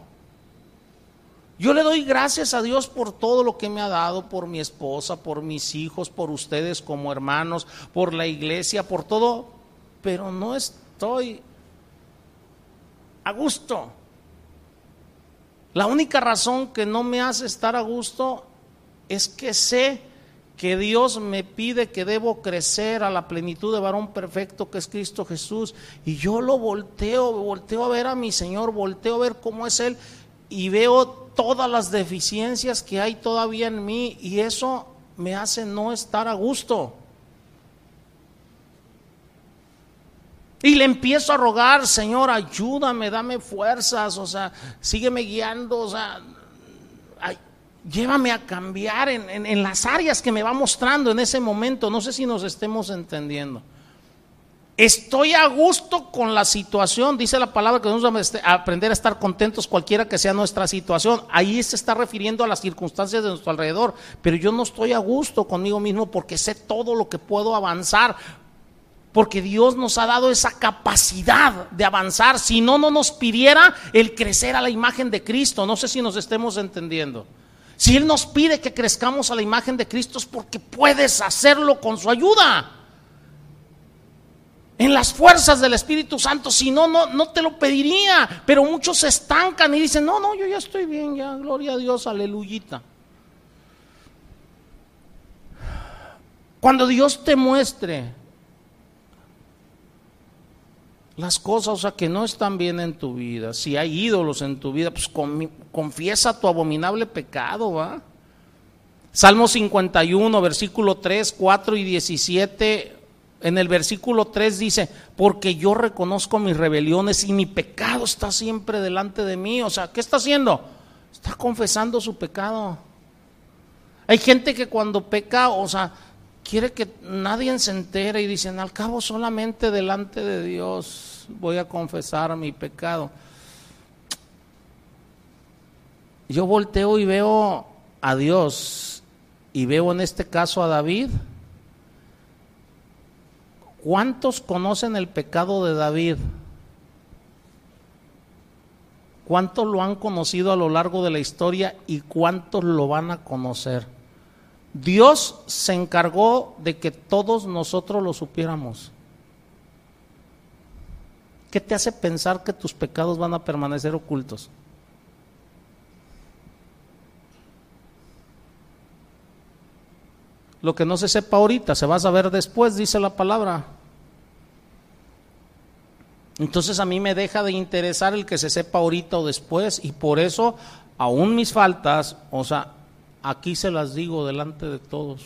Yo le doy gracias a Dios por todo lo que me ha dado, por mi esposa, por mis hijos, por ustedes como hermanos, por la iglesia, por todo, pero no estoy a gusto. La única razón que no me hace estar a gusto es que sé que Dios me pide que debo crecer a la plenitud de varón perfecto que es Cristo Jesús. Y yo lo volteo, volteo a ver a mi Señor, volteo a ver cómo es Él y veo todas las deficiencias que hay todavía en mí y eso me hace no estar a gusto. Y le empiezo a rogar, Señor, ayúdame, dame fuerzas, o sea, sígueme guiando, o sea, llévame a cambiar en, en, las áreas que me va mostrando en ese momento. No sé si nos estemos entendiendo. Estoy a gusto con la situación, dice la palabra que debemos aprender a estar contentos cualquiera que sea nuestra situación. Ahí se está refiriendo a las circunstancias de nuestro alrededor, pero yo no estoy a gusto conmigo mismo porque sé todo lo que puedo avanzar, porque Dios nos ha dado esa capacidad de avanzar. Si no, no nos pidiera el crecer a la imagen de Cristo. No sé si nos estemos entendiendo. Si Él nos pide que crezcamos a la imagen de Cristo es porque puedes hacerlo con su ayuda. En las fuerzas del Espíritu Santo, si no, no, no te lo pediría. Pero muchos se estancan y dicen, no, no, yo ya estoy bien, ya, gloria a Dios, aleluyita. Cuando Dios te muestre las cosas, o sea, que no están bien en tu vida, si hay ídolos en tu vida, pues confiesa tu abominable pecado, ¿va? Salmo 51, versículo 3, 4 y 17, en el versículo 3 dice, porque yo reconozco mis rebeliones y mi pecado está siempre delante de mí, o sea, ¿qué está haciendo? Está confesando su pecado. Hay gente que cuando peca, o sea, quiere que nadie se entere y dicen, al cabo solamente delante de Dios voy a confesar mi pecado. Yo volteo y veo a Dios y veo en este caso a David. ¿Cuántos conocen el pecado de David? ¿Cuántos lo han conocido a lo largo de la historia y cuántos lo van a conocer? Dios se encargó de que todos nosotros lo supiéramos. ¿Qué te hace pensar que tus pecados van a permanecer ocultos? Lo que no se sepa ahorita se va a saber después, dice la palabra. Entonces a mí me deja de interesar el que se sepa ahorita o después y por eso aún mis faltas, o sea, aquí se las digo delante de todos.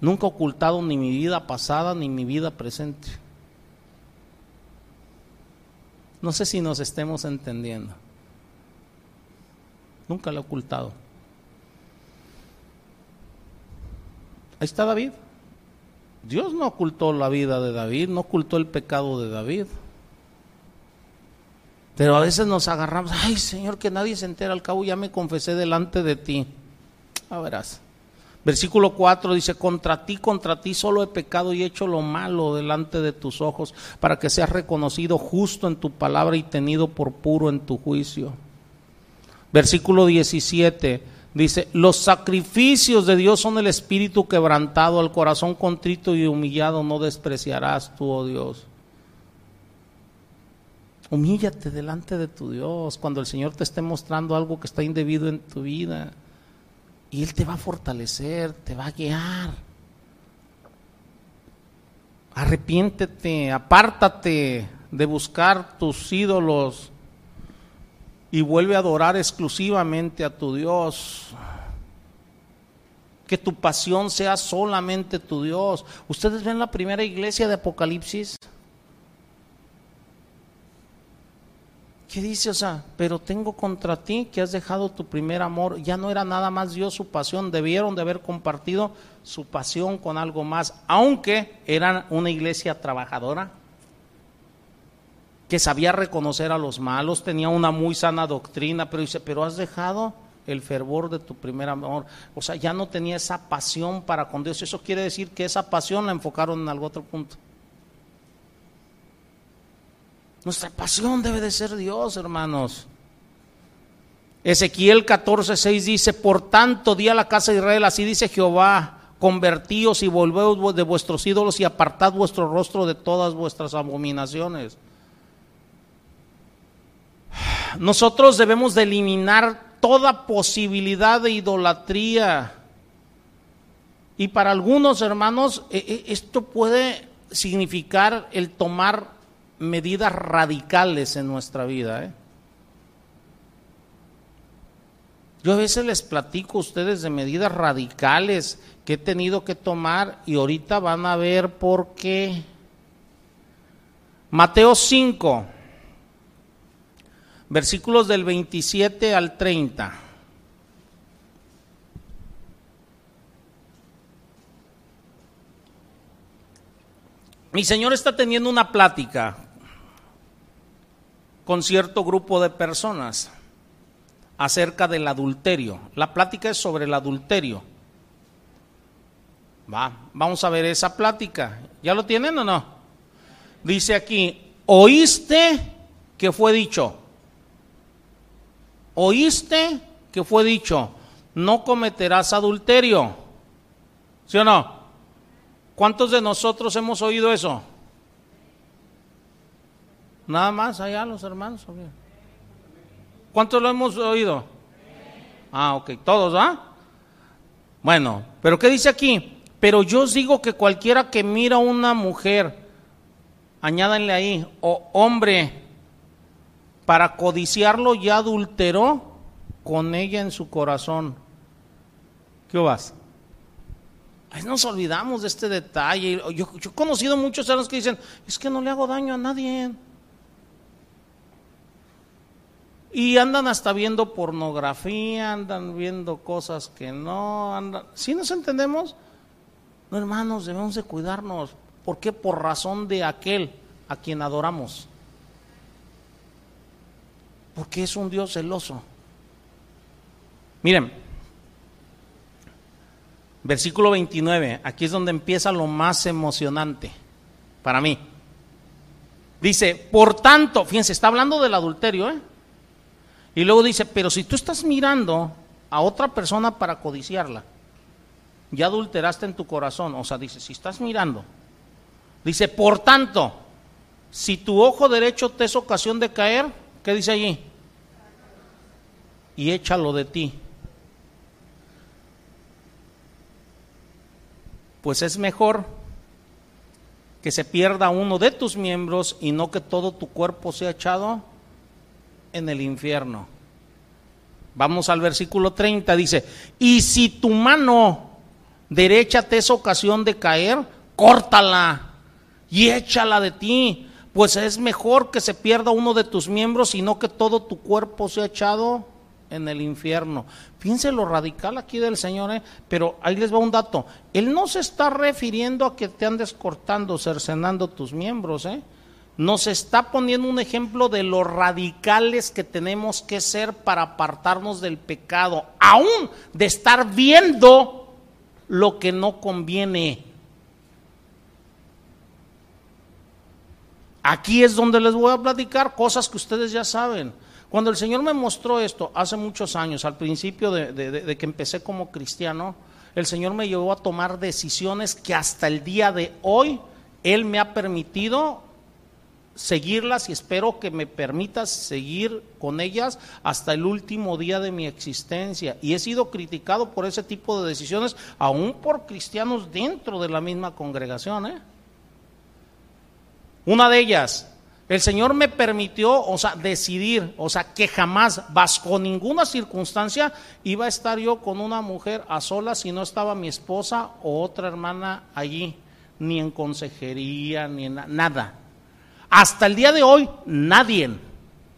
Nunca he ocultado ni mi vida pasada ni mi vida presente. No sé si nos estemos entendiendo. Nunca lo he ocultado. Ahí está David. Dios no ocultó la vida de David, no ocultó el pecado de David. Pero a veces nos agarramos, ay Señor, que nadie se entera, al cabo ya me confesé delante de ti. A verás. Versículo 4 dice, contra ti, contra ti solo he pecado y he hecho lo malo delante de tus ojos, para que seas reconocido justo en tu palabra y tenido por puro en tu juicio. Versículo 17 dice, los sacrificios de Dios son el espíritu quebrantado, al corazón contrito y humillado no despreciarás tú, oh Dios. Humíllate delante de tu Dios cuando el Señor te esté mostrando algo que está indebido en tu vida. Y Él te va a fortalecer, te va a guiar. Arrepiéntete, apártate de buscar tus ídolos y vuelve a adorar exclusivamente a tu Dios. Que tu pasión sea solamente tu Dios. Ustedes ven la primera iglesia de Apocalipsis. ¿Qué dice? O sea, pero tengo contra ti que has dejado tu primer amor. Ya no era nada más Dios su pasión, debieron de haber compartido su pasión con algo más, aunque eran una iglesia trabajadora, que sabía reconocer a los malos, tenía una muy sana doctrina, pero dice, pero has dejado el fervor de tu primer amor. O sea, ya no tenía esa pasión para con Dios. Eso quiere decir que esa pasión la enfocaron en algún otro punto. Nuestra pasión debe de ser Dios, hermanos. Ezequiel 14:6 dice, por tanto di a la casa de Israel, así dice Jehová, convertíos y volveos de vuestros ídolos y apartad vuestro rostro de todas vuestras abominaciones. nosotros debemos de eliminar toda posibilidad de idolatría. Y para algunos hermanos e, e, esto puede significar el tomar medidas radicales en nuestra vida. ¿eh? Yo a veces les platico a ustedes de medidas radicales que he tenido que tomar y ahorita van a ver por qué. Mateo 5, versículos del 27 al 30. Mi señor está teniendo una plática con cierto grupo de personas acerca del adulterio. La plática es sobre el adulterio. Va, vamos a ver esa plática. ¿Ya lo tienen o no? Dice aquí, ¿oíste que fue dicho? ¿Oíste que fue dicho? No cometerás adulterio. ¿Sí o no? ¿Cuántos de nosotros hemos oído eso? Nada más allá los hermanos. ¿Cuántos lo hemos oído? Ah, ok, todos, ¿ah? Bueno, pero ¿qué dice aquí? Pero yo os digo que cualquiera que mira a una mujer, añádanle ahí, o hombre, para codiciarlo ya adulteró con ella en su corazón. ¿Qué vas? Ay, nos olvidamos de este detalle. Yo, yo he conocido muchos hermanos que dicen, es que no le hago daño a nadie. Y andan hasta viendo pornografía, andan viendo cosas que no andan. ¿Sí nos entendemos? No, hermanos, debemos de cuidarnos. ¿Por qué? Por razón de aquel a quien adoramos. Porque es un Dios celoso. Miren, versículo 29, aquí es donde empieza lo más emocionante para mí. Dice, por tanto, fíjense, está hablando del adulterio, ¿eh? Y luego dice, pero si tú estás mirando a otra persona para codiciarla, ya adulteraste en tu corazón. O sea, dice, si estás mirando, dice, por tanto, si tu ojo derecho te es ocasión de caer, ¿qué dice allí? Y échalo de ti. Pues es mejor que se pierda uno de tus miembros y no que todo tu cuerpo sea echado en el infierno. Vamos al versículo 30, dice, y si tu mano derecha te es ocasión de caer, córtala y échala de ti, pues es mejor que se pierda uno de tus miembros y no que todo tu cuerpo sea echado en el infierno. Fíjense lo radical aquí del Señor, ¿eh? pero ahí les va un dato. Él no se está refiriendo a que te andes cortando, cercenando tus miembros, ¿eh? Nos está poniendo un ejemplo de lo radicales que tenemos que ser para apartarnos del pecado, aún de estar viendo lo que no conviene. Aquí es donde les voy a platicar cosas que ustedes ya saben. Cuando el Señor me mostró esto hace muchos años, al principio de, de que empecé como cristiano, el Señor me llevó a tomar decisiones que hasta el día de hoy Él me ha permitido seguirlas y espero que me permitas seguir con ellas hasta el último día de mi existencia. Y he sido criticado por ese tipo de decisiones, aún por cristianos dentro de la misma congregación. ¿eh? Una de ellas, el Señor me permitió, o sea, decidir, o sea, que jamás, bajo ninguna circunstancia, iba a estar yo con una mujer a solas si no estaba mi esposa o otra hermana allí, ni en consejería, ni en nada. Hasta el día de hoy, nadie,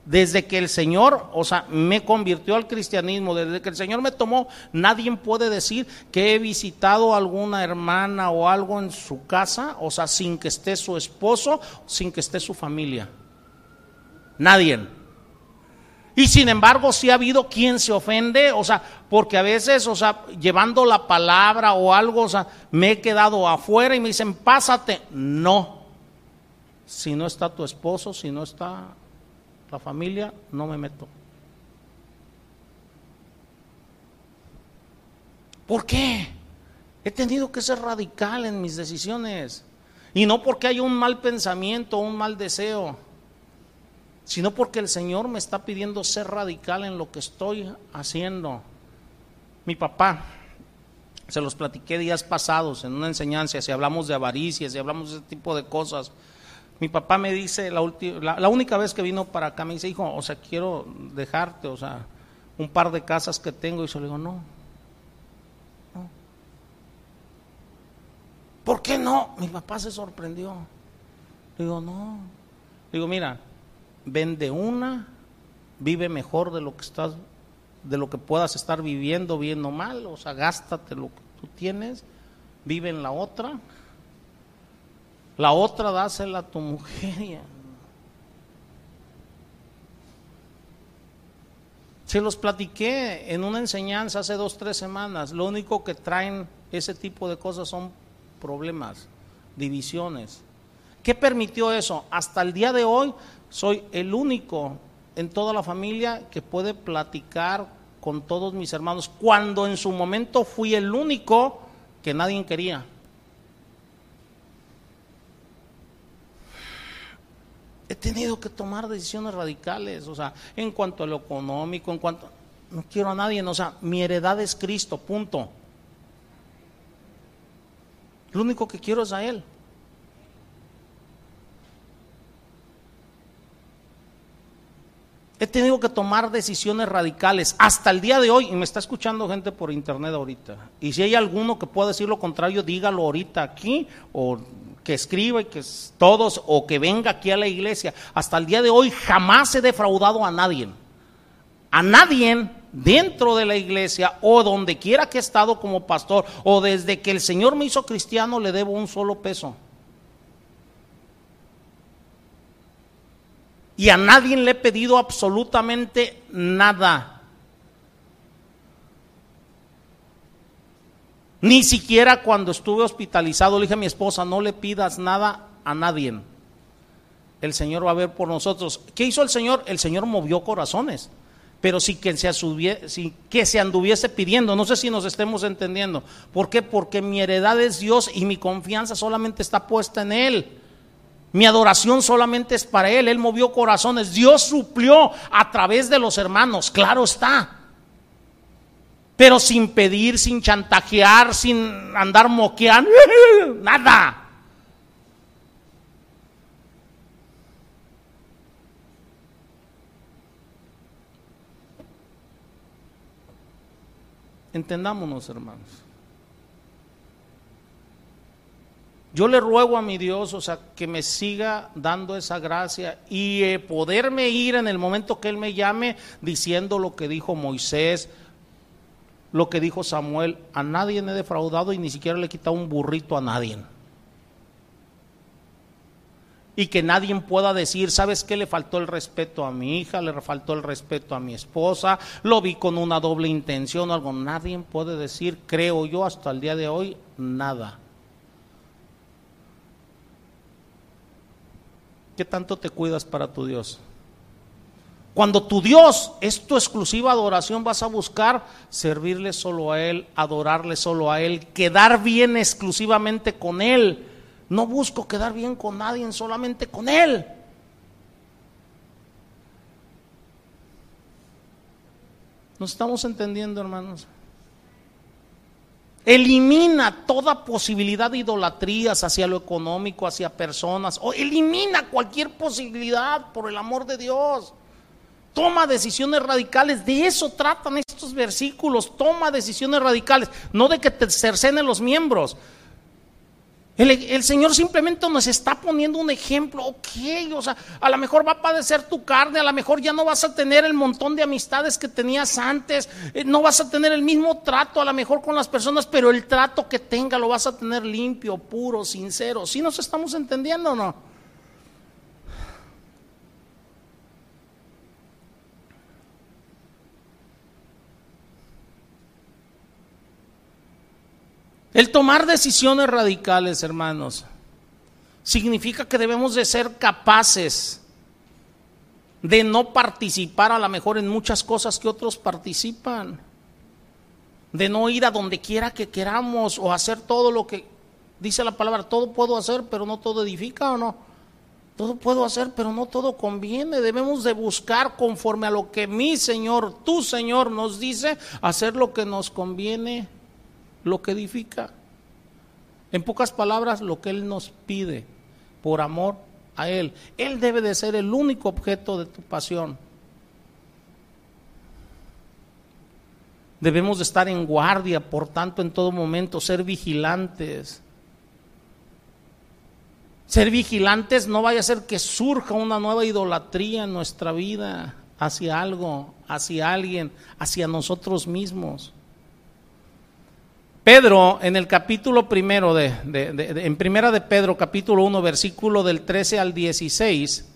desde que el Señor, o sea, me convirtió al cristianismo, desde que el Señor me tomó, nadie puede decir que he visitado a alguna hermana o algo en su casa, o sea, sin que esté su esposo, sin que esté su familia. Nadie. Y sin embargo, sí ha habido quien se ofende, o sea, porque a veces, o sea, llevando la palabra o algo, o sea, me he quedado afuera y me dicen, pásate. No, si no está tu esposo, si no está la familia, no me meto. ¿Por qué? He tenido que ser radical en mis decisiones. Y no porque haya un mal pensamiento, un mal deseo. sino porque el Señor me está pidiendo ser radical en lo que estoy haciendo. Mi papá, se los platiqué días pasados en una enseñanza, si hablamos de avaricia, si hablamos de ese tipo de cosas. Mi papá me dice, la, la, única vez que vino para acá, me dice, hijo, o sea, quiero dejarte, o sea, un par de casas que tengo. Y yo le digo, no, no. ¿Por qué no? Mi papá se sorprendió. Le digo, no. Le digo, mira, vende una, vive mejor de lo que estás, de lo que puedas estar viviendo, viendo mal, o sea, gástate lo que tú tienes, vive en la otra, la otra dásela a tu mujer. Se los platiqué en una enseñanza hace dos, tres semanas. Lo único que traen ese tipo de cosas son problemas, divisiones. ¿Qué permitió eso? Hasta el día de hoy soy el único en toda la familia que puede platicar con todos mis hermanos, cuando en su momento fui el único que nadie quería. He tenido que tomar decisiones radicales, o sea, en cuanto a lo económico, en cuanto... No quiero a nadie, o sea, mi heredad es Cristo, punto. Lo único que quiero es a Él. He tenido que tomar decisiones radicales hasta el día de hoy, y me está escuchando gente por internet ahorita. Y si hay alguno que pueda decir lo contrario, dígalo ahorita aquí, o que escriba y que todos, o que venga aquí a la iglesia. Hasta el día de hoy jamás he defraudado a nadie. A nadie dentro de la iglesia o donde quiera que he estado como pastor, o desde que el Señor me hizo cristiano, le debo un solo peso. y a nadie le he pedido absolutamente nada. Ni siquiera cuando estuve hospitalizado le dije a mi esposa, no le pidas nada a nadie. El Señor va a ver por nosotros. ¿Qué hizo el Señor? El Señor movió corazones. Pero sí que se, que se anduviese pidiendo. No sé si nos estemos entendiendo. ¿Por qué? Porque mi heredad es Dios y mi confianza solamente está puesta en Él. Mi adoración solamente es para Él. Él movió corazones. Dios suplió a través de los hermanos, claro está. Pero sin pedir, sin chantajear, sin andar moqueando, nada. Entendámonos, hermanos. Yo le ruego a mi Dios, o sea, que me siga dando esa gracia y eh, poderme ir en el momento que Él me llame diciendo lo que dijo Moisés, lo que dijo Samuel. A nadie he defraudado y ni siquiera le he quitado un burrito a nadie. Y que nadie pueda decir, ¿sabes qué? Le faltó el respeto a mi hija, le faltó el respeto a mi esposa, lo vi con una doble intención o algo. Nadie puede decir, creo yo, hasta el día de hoy, nada. ¿Qué tanto te cuidas para tu Dios? Cuando tu Dios es tu exclusiva adoración, vas a buscar servirle solo a Él, adorarle solo a Él, quedar bien exclusivamente con Él. No busco quedar bien con nadie, solamente con Él. ¿Nos estamos entendiendo, hermanos? Elimina toda posibilidad de idolatrías hacia lo económico, hacia personas. O elimina cualquier posibilidad por el amor de Dios. Toma decisiones radicales. De eso tratan estos versículos. Toma decisiones radicales. No de que te cercenen los miembros. El, Señor simplemente nos está poniendo un ejemplo, ok, o sea, a lo mejor va a padecer tu carne, a lo mejor ya no vas a tener el montón de amistades que tenías antes, eh, no vas a tener el mismo trato a lo mejor con las personas, pero el trato que tenga lo vas a tener limpio, puro, sincero. ¿Sí nos estamos entendiendo o no? El tomar decisiones radicales, hermanos, significa que debemos de ser capaces de no participar a lo mejor en muchas cosas que otros participan, de no ir a donde quiera que queramos o hacer todo lo que dice la palabra, todo puedo hacer, pero no todo edifica o no. Todo puedo hacer, pero no todo conviene. Debemos de buscar conforme a lo que mi Señor, tu Señor nos dice, hacer lo que nos conviene, lo que edifica. En pocas palabras, lo que Él nos pide por amor a Él. Él debe de ser el único objeto de tu pasión. Debemos de estar en guardia, por tanto, en todo momento, ser vigilantes. Ser vigilantes no vaya a ser que surja una nueva idolatría en nuestra vida hacia algo, hacia alguien, hacia nosotros mismos. Pedro, en el capítulo primero de, en primera de Pedro, capítulo 1, versículo del 13 al 16,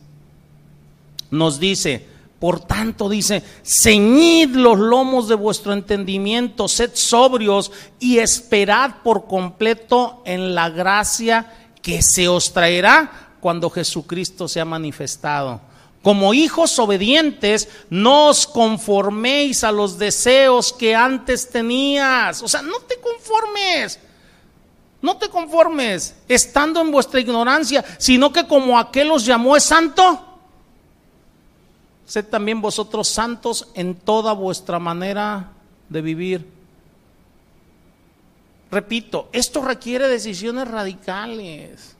nos dice, por tanto dice, ceñid los lomos de vuestro entendimiento, sed sobrios y esperad por completo en la gracia que se os traerá cuando Jesucristo sea manifestado. Como hijos obedientes, no os conforméis a los deseos que antes tenías. O sea, no te conformes. No te conformes estando en vuestra ignorancia, sino que como aquel os llamó es santo, sed también vosotros santos en toda vuestra manera de vivir. Repito, esto requiere decisiones radicales.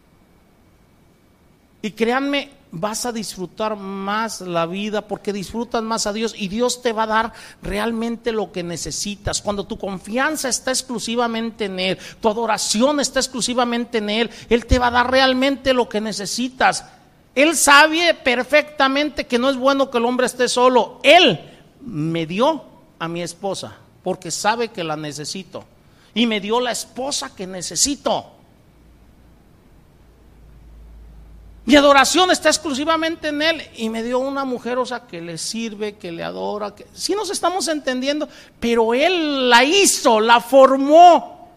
Y créanme, vas a disfrutar más la vida porque disfrutas más a Dios y Dios te va a dar realmente lo que necesitas. Cuando tu confianza está exclusivamente en Él, tu adoración está exclusivamente en Él, Él te va a dar realmente lo que necesitas. Él sabe perfectamente que no es bueno que el hombre esté solo. Él me dio a mi esposa porque sabe que la necesito y me dio la esposa que necesito. Mi adoración está exclusivamente en Él y me dio una mujer, o sea, que le sirve, que le adora, que sí nos estamos entendiendo, pero Él la hizo, la formó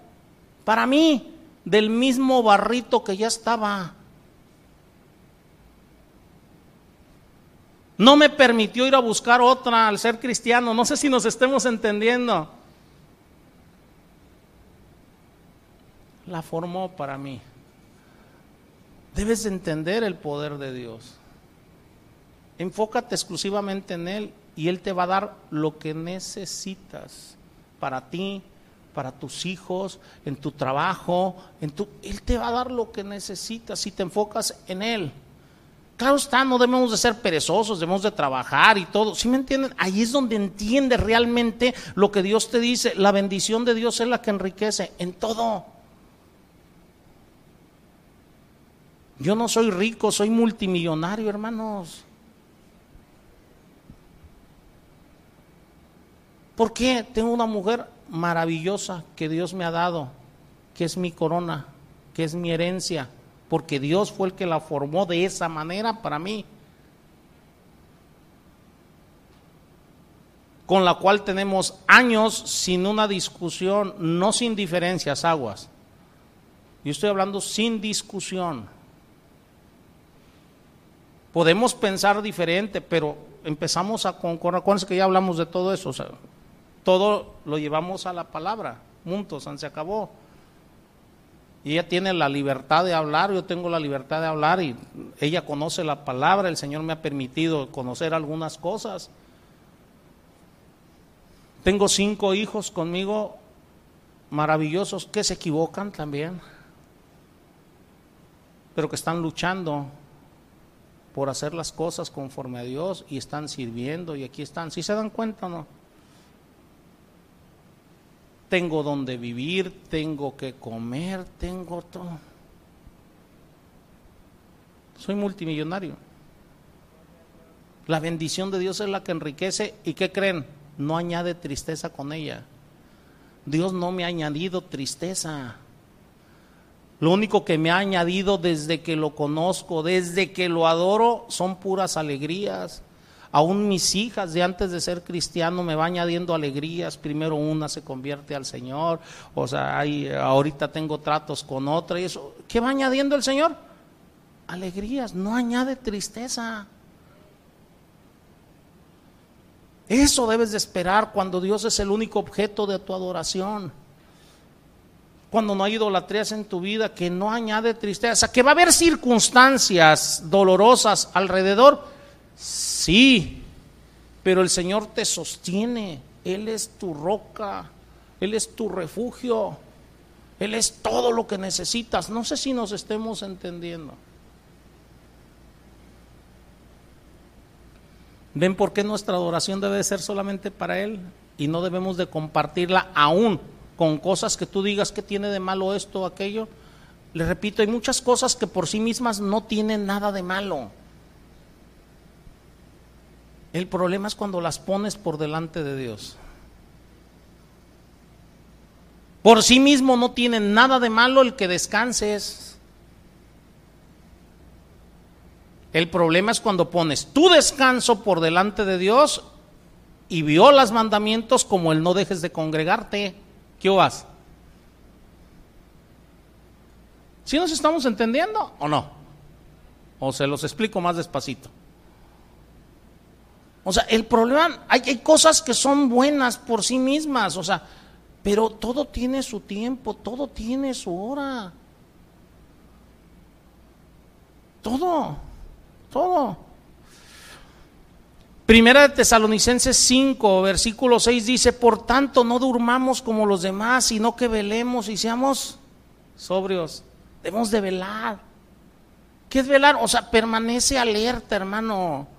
para mí del mismo barrito que ya estaba. No me permitió ir a buscar otra al ser cristiano, no sé si nos estemos entendiendo. La formó para mí. Debes entender el poder de Dios. Enfócate exclusivamente en Él y Él te va a dar lo que necesitas para ti, para tus hijos, en tu trabajo, en tu, Él te va a dar lo que necesitas si te enfocas en Él. Claro está, no debemos de ser perezosos, debemos de trabajar y todo. ¿Sí me entienden? Ahí es donde entiende realmente lo que Dios te dice. La bendición de Dios es la que enriquece en todo. Yo no soy rico, soy multimillonario, hermanos. ¿Por qué? Tengo una mujer maravillosa que Dios me ha dado, que es mi corona, que es mi herencia, porque Dios fue el que la formó de esa manera para mí. Con la cual tenemos años sin una discusión, no sin diferencias, aguas. Yo estoy hablando sin discusión. Podemos pensar diferente, pero empezamos a concordar. Acuérdense que ya hablamos de todo eso. todo lo llevamos a la palabra. Juntos, se acabó. Y ella tiene la libertad de hablar, yo tengo la libertad de hablar y ella conoce la palabra, el Señor me ha permitido conocer algunas cosas. Tengo cinco hijos conmigo maravillosos que se equivocan también, pero que están luchando por hacer las cosas conforme a Dios y están sirviendo y aquí están. ¿Sí se dan cuenta o no? Tengo donde vivir, tengo que comer, tengo todo. Soy multimillonario. La bendición de Dios es la que enriquece y ¿qué creen? No añade tristeza con ella. Dios no me ha añadido tristeza. Lo único que me ha añadido desde que lo conozco, desde que lo adoro, son puras alegrías. Aún mis hijas de antes de ser cristiano me va añadiendo alegrías. Primero una se convierte al Señor, o sea, ahorita tengo tratos con otra y eso. ¿Qué va añadiendo el Señor? Alegrías, no añade tristeza. Eso debes de esperar cuando Dios es el único objeto de tu adoración. Cuando no hay idolatrías en tu vida, que no añade tristeza, que va a haber circunstancias dolorosas alrededor, sí, pero el Señor te sostiene, Él es tu roca, Él es tu refugio, Él es todo lo que necesitas. No sé si nos estemos entendiendo. ¿Ven por qué nuestra adoración debe ser solamente para Él y no debemos de compartirla aún con cosas que tú digas que tiene de malo esto o aquello. Le repito, hay muchas cosas que por sí mismas no tienen nada de malo. El problema es cuando las pones por delante de Dios. Por sí mismo no tiene nada de malo el que descanses. El problema es cuando pones tu descanso por delante de Dios y violas mandamientos como el no dejes de congregarte. ¿Qué vas? ¿Sí nos estamos entendiendo o no? O se los explico más despacito. O sea, el problema, hay, hay, cosas que son buenas por sí mismas, o sea, pero todo tiene su tiempo, todo tiene su hora. Todo, todo. Primera de Tesalonicenses 5, versículo 6 dice, por tanto no durmamos como los demás, sino que velemos y seamos sobrios. Debemos de velar. ¿Qué es velar? O sea, permanece alerta, hermano.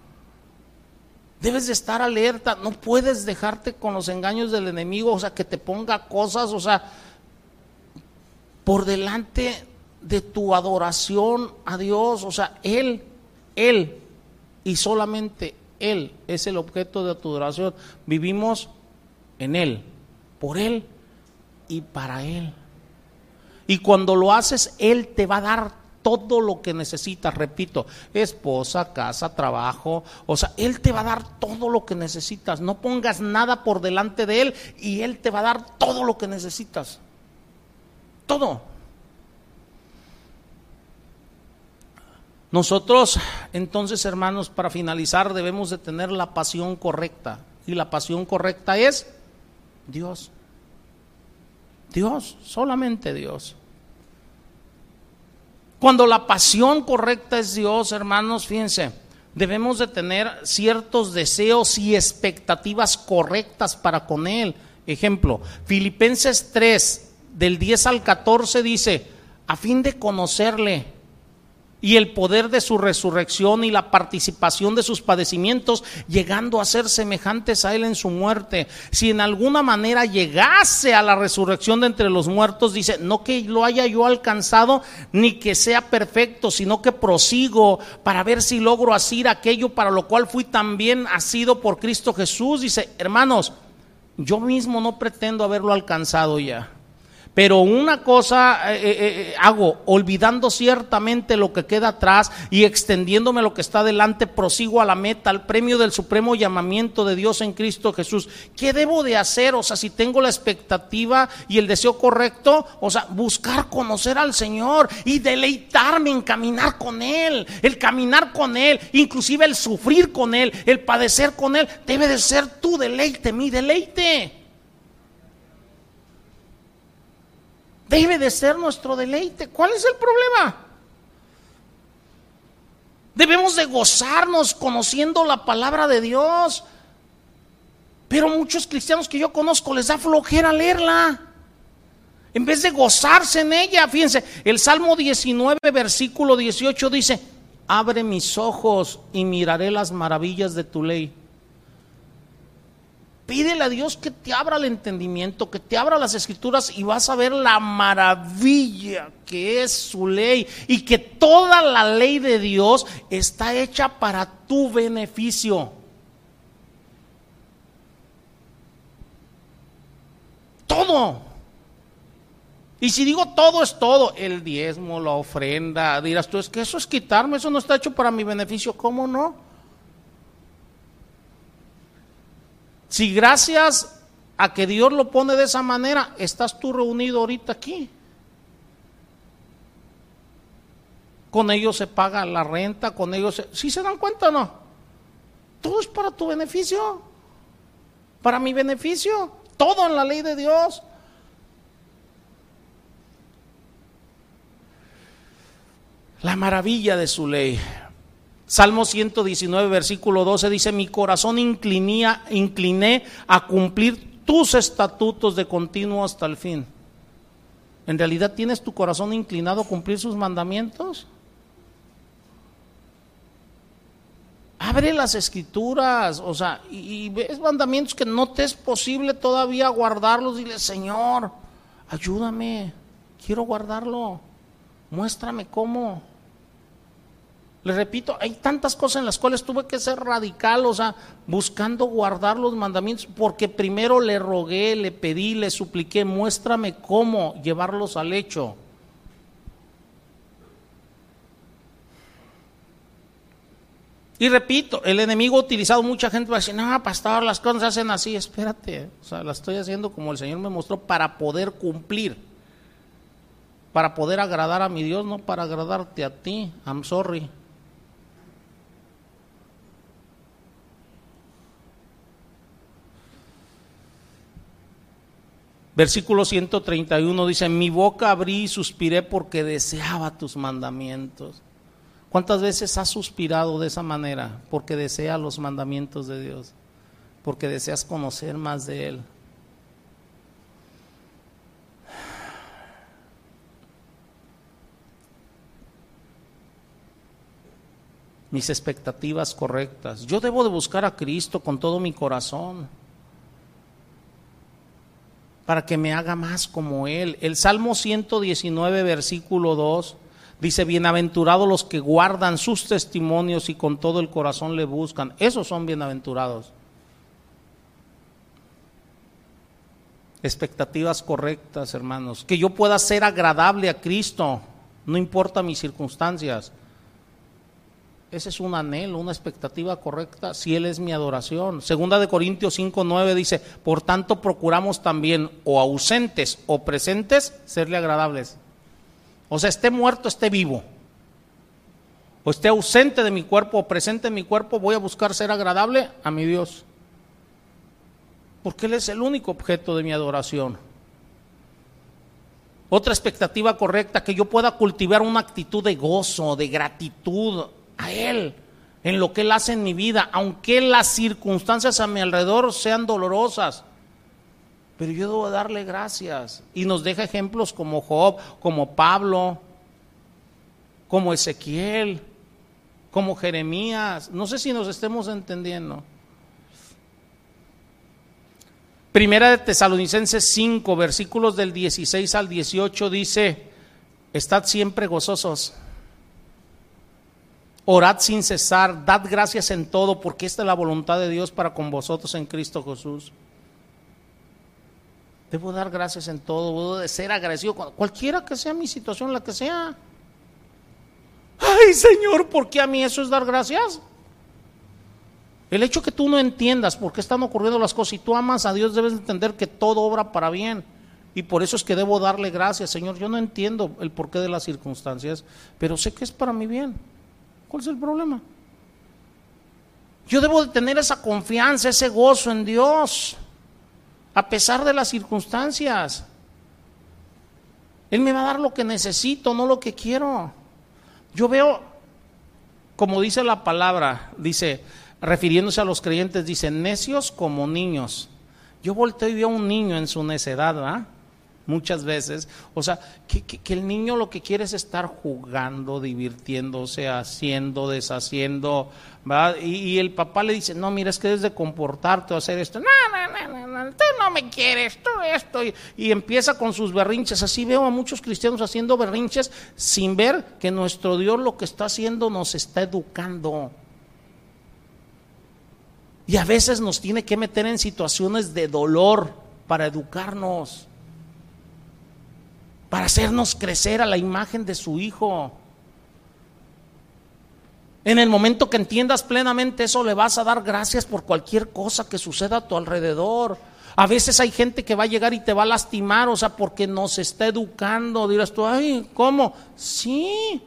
Debes de estar alerta, no puedes dejarte con los engaños del enemigo, o sea, que te ponga cosas, o sea, por delante de tu adoración a Dios, o sea, Él, Él y solamente él es el objeto de tu adoración. Vivimos en Él, por Él y para Él. Y cuando lo haces, Él te va a dar todo lo que necesitas, repito, esposa, casa, trabajo, o sea, Él te va a dar todo lo que necesitas. No pongas nada por delante de Él y Él te va a dar todo lo que necesitas. Todo. Nosotros, entonces, hermanos, para finalizar, debemos de tener la pasión correcta. Y la pasión correcta es Dios. Dios, solamente Dios. Cuando la pasión correcta es Dios, hermanos, fíjense, debemos de tener ciertos deseos y expectativas correctas para con Él. Ejemplo, Filipenses 3, del 10 al 14 dice, a fin de conocerle y el poder de su resurrección y la participación de sus padecimientos, llegando a ser semejantes a Él en su muerte. Si en alguna manera llegase a la resurrección de entre los muertos, dice, no que lo haya yo alcanzado, ni que sea perfecto, sino que prosigo para ver si logro asir aquello para lo cual fui también asido por Cristo Jesús. Dice, hermanos, yo mismo no pretendo haberlo alcanzado ya pero una cosa eh, eh, eh, hago, olvidando ciertamente lo que queda atrás y extendiéndome lo que está delante, prosigo a la meta, al premio del supremo llamamiento de Dios en Cristo Jesús. ¿Qué debo de hacer? O sea, si tengo la expectativa y el deseo correcto, o sea, buscar conocer al Señor y deleitarme en caminar con Él, el caminar con Él, inclusive el sufrir con Él, el padecer con Él, debe de ser tu deleite, mi deleite. Debe de ser nuestro deleite. ¿Cuál es el problema? Debemos de gozarnos conociendo la palabra de Dios. Pero muchos cristianos que yo conozco les da flojera leerla. En vez de gozarse en ella, fíjense, el Salmo 19, versículo 18 dice, abre mis ojos y miraré las maravillas de tu ley. Pídele a Dios que te abra el entendimiento, que te abra las escrituras y vas a ver la maravilla que es su ley y que toda la ley de Dios está hecha para tu beneficio. Todo. Y si digo todo es todo, el diezmo, la ofrenda, dirás tú, es que eso es quitarme, eso no está hecho para mi beneficio, ¿cómo no? Si gracias a que Dios lo pone de esa manera, estás tú reunido ahorita aquí. Con ellos se paga la renta, con ellos... Se... ¿Sí se dan cuenta o no? Todo es para tu beneficio, para mi beneficio, todo en la ley de Dios. La maravilla de su ley. Salmo 119, versículo 12 dice, mi corazón inclinía, incliné a cumplir tus estatutos de continuo hasta el fin. ¿En realidad tienes tu corazón inclinado a cumplir sus mandamientos? Abre las escrituras, o sea, y, ves mandamientos que no te es posible todavía guardarlos. Dile, Señor, ayúdame, quiero guardarlo, muéstrame cómo. Le repito, hay tantas cosas en las cuales tuve que ser radical, o sea, buscando guardar los mandamientos, porque primero le rogué, le pedí, le supliqué, muéstrame cómo llevarlos al hecho. Y repito, el enemigo ha utilizado mucha gente para decir, no, pastor, las cosas se hacen así, espérate, o sea, las estoy haciendo como el Señor me mostró para poder cumplir, para poder agradar a mi Dios, no para agradarte a ti, I'm sorry. Versículo 131 dice, mi boca abrí y suspiré porque deseaba tus mandamientos. ¿Cuántas veces has suspirado de esa manera? Porque deseas los mandamientos de Dios, porque deseas conocer más de Él. Mis expectativas correctas. Yo debo de buscar a Cristo con todo mi corazón para que me haga más como Él. El Salmo 119, versículo 2, dice, bienaventurados los que guardan sus testimonios y con todo el corazón le buscan. Esos son bienaventurados. Expectativas correctas, hermanos. Que yo pueda ser agradable a Cristo, no importa mis circunstancias. Ese es un anhelo, una expectativa correcta, si Él es mi adoración. Segunda de Corintios 5, 9 dice, por tanto procuramos también o ausentes o presentes serle agradables. O sea, esté muerto, esté vivo. O esté ausente de mi cuerpo o presente en mi cuerpo, voy a buscar ser agradable a mi Dios. Porque Él es el único objeto de mi adoración. Otra expectativa correcta, que yo pueda cultivar una actitud de gozo, de gratitud a Él, en lo que Él hace en mi vida, aunque las circunstancias a mi alrededor sean dolorosas. Pero yo debo darle gracias. Y nos deja ejemplos como Job, como Pablo, como Ezequiel, como Jeremías. No sé si nos estemos entendiendo. Primera de Tesalonicenses 5, versículos del 16 al 18 dice, estad siempre gozosos Orad sin cesar, dad gracias en todo, porque esta es la voluntad de Dios para con vosotros en Cristo Jesús. Debo dar gracias en todo, debo de ser agradecido, cualquiera que sea mi situación, la que sea. Ay, Señor, ¿por qué a mí eso es dar gracias? El hecho que tú no entiendas por qué están ocurriendo las cosas y tú amas a Dios, debes entender que todo obra para bien. Y por eso es que debo darle gracias, Señor. Yo no entiendo el porqué de las circunstancias, pero sé que es para mi bien. ¿Cuál es el problema? Yo debo de tener esa confianza, ese gozo en Dios, a pesar de las circunstancias. Él me va a dar lo que necesito, no lo que quiero. Yo veo, como dice la palabra, dice, refiriéndose a los creyentes, dice, necios como niños. Yo volteo y veo a un niño en su necedad, ¿verdad? Muchas veces. O sea, que, el niño lo que quiere es estar jugando, divirtiéndose, haciendo, deshaciendo, ¿verdad? Y, el papá le dice, no, mira, es que debes de comportarte o hacer esto. No, no, no, no, no, tú no me quieres, tú esto. Y, y empieza con sus berrinches. Así veo a muchos cristianos haciendo berrinches sin ver que nuestro Dios lo que está haciendo nos está educando. Y a veces nos tiene que meter en situaciones de dolor para educarnos para hacernos crecer a la imagen de su Hijo. En el momento que entiendas plenamente eso, le vas a dar gracias por cualquier cosa que suceda a tu alrededor. A veces hay gente que va a llegar y te va a lastimar, o sea, porque nos está educando. Dirás tú, ay, ¿cómo? Sí,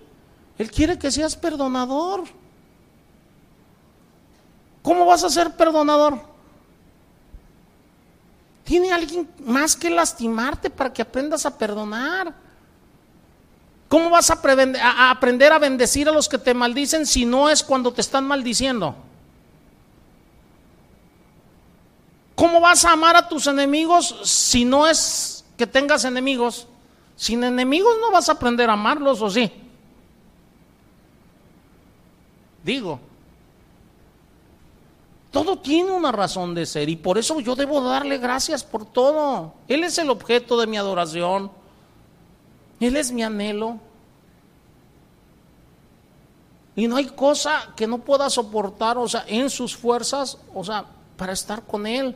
Él quiere que seas perdonador. ¿Cómo vas a ser perdonador? Tiene alguien más que lastimarte para que aprendas a perdonar. ¿Cómo vas a, aprender a bendecir a los que te maldicen si no es cuando te están maldiciendo? ¿Cómo vas a amar a tus enemigos si no es que tengas enemigos? Sin enemigos no vas a aprender a amarlos, ¿o sí? Digo, todo tiene una razón de ser y por eso yo debo darle gracias por todo. Él es el objeto de mi adoración. Él es mi anhelo. Y no hay cosa que no pueda soportar, o sea, en sus fuerzas, o sea, para estar con Él.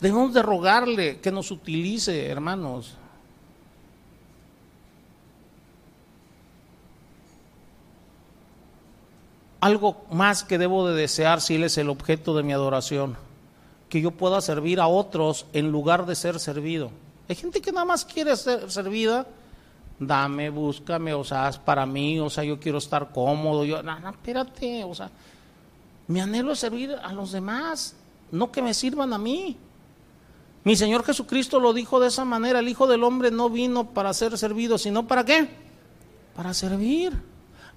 Debemos de rogarle que nos utilice, hermanos. Algo más que debo de desear si Él es el objeto de mi adoración, que yo pueda servir a otros en lugar de ser servido. Hay gente que nada más quiere ser servida, dame, búscame, o sea, es para mí, o sea, yo quiero estar cómodo, yo, no, no, espérate, o sea, mi anhelo es servir a los demás, no que me sirvan a mí. Mi Señor Jesucristo lo dijo de esa manera, el Hijo del Hombre no vino para ser servido, sino para qué? Para servir.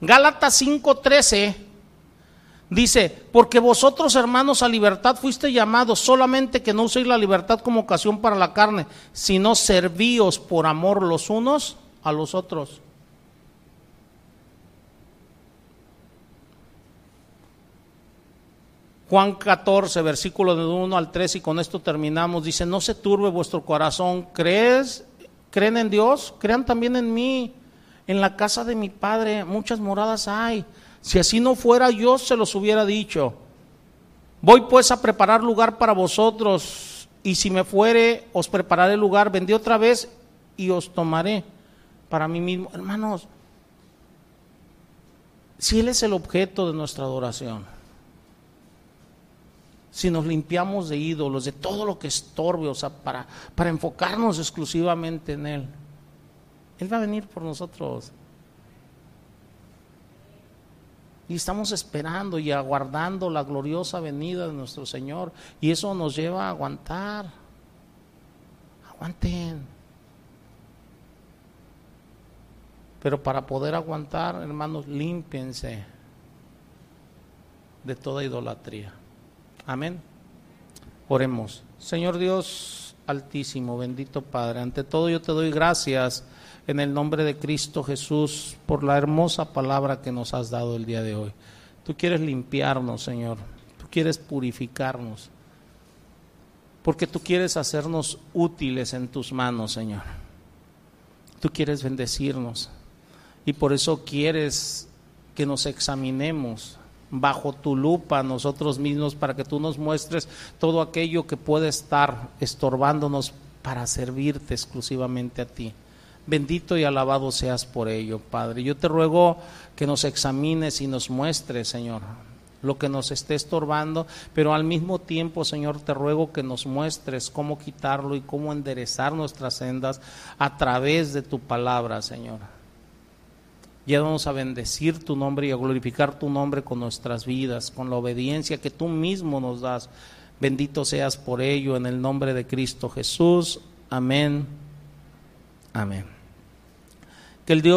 Gálatas 5:13 dice, porque vosotros hermanos a libertad fuiste llamados, solamente que no uséis la libertad como ocasión para la carne, sino servíos por amor los unos a los otros. Juan 14, versículo de 1 al 3, y con esto terminamos, dice, no se turbe vuestro corazón, ¿crees? ¿Creen en Dios? Crean también en mí. En la casa de mi Padre muchas moradas hay. Si así no fuera, yo se los hubiera dicho. Voy pues a preparar lugar para vosotros, y si me fuere, os prepararé lugar. Vendí otra vez y os tomaré para mí mismo. Hermanos, si Él es el objeto de nuestra adoración, si nos limpiamos de ídolos, de todo lo que estorbe, o sea, para, para enfocarnos exclusivamente en Él. Él va a venir por nosotros. Y estamos esperando y aguardando la gloriosa venida de nuestro Señor. Y eso nos lleva a aguantar. Aguanten. Pero para poder aguantar, hermanos, límpiense de toda idolatría. Amén. Oremos. Señor Dios altísimo, bendito Padre, ante todo yo te doy gracias en el nombre de Cristo Jesús por la hermosa palabra que nos has dado el día de hoy. Tú quieres limpiarnos, Señor. Tú quieres purificarnos. Porque tú quieres hacernos útiles en tus manos, Señor. Tú quieres bendecirnos. Y por eso quieres que nos examinemos bajo tu lupa nosotros mismos para que tú nos muestres todo aquello que puede estar estorbándonos para servirte exclusivamente a ti. Bendito y alabado seas por ello, Padre. Yo te ruego que nos examines y nos muestres, Señor, lo que nos esté estorbando, pero al mismo tiempo, Señor, te ruego que nos muestres cómo quitarlo y cómo enderezar nuestras sendas a través de tu palabra, Señor. Llévanos a bendecir tu nombre y a glorificar tu nombre con nuestras vidas, con la obediencia que tú mismo nos das. Bendito seas por ello en el nombre de Cristo Jesús. Amén. Amén. Que el Dios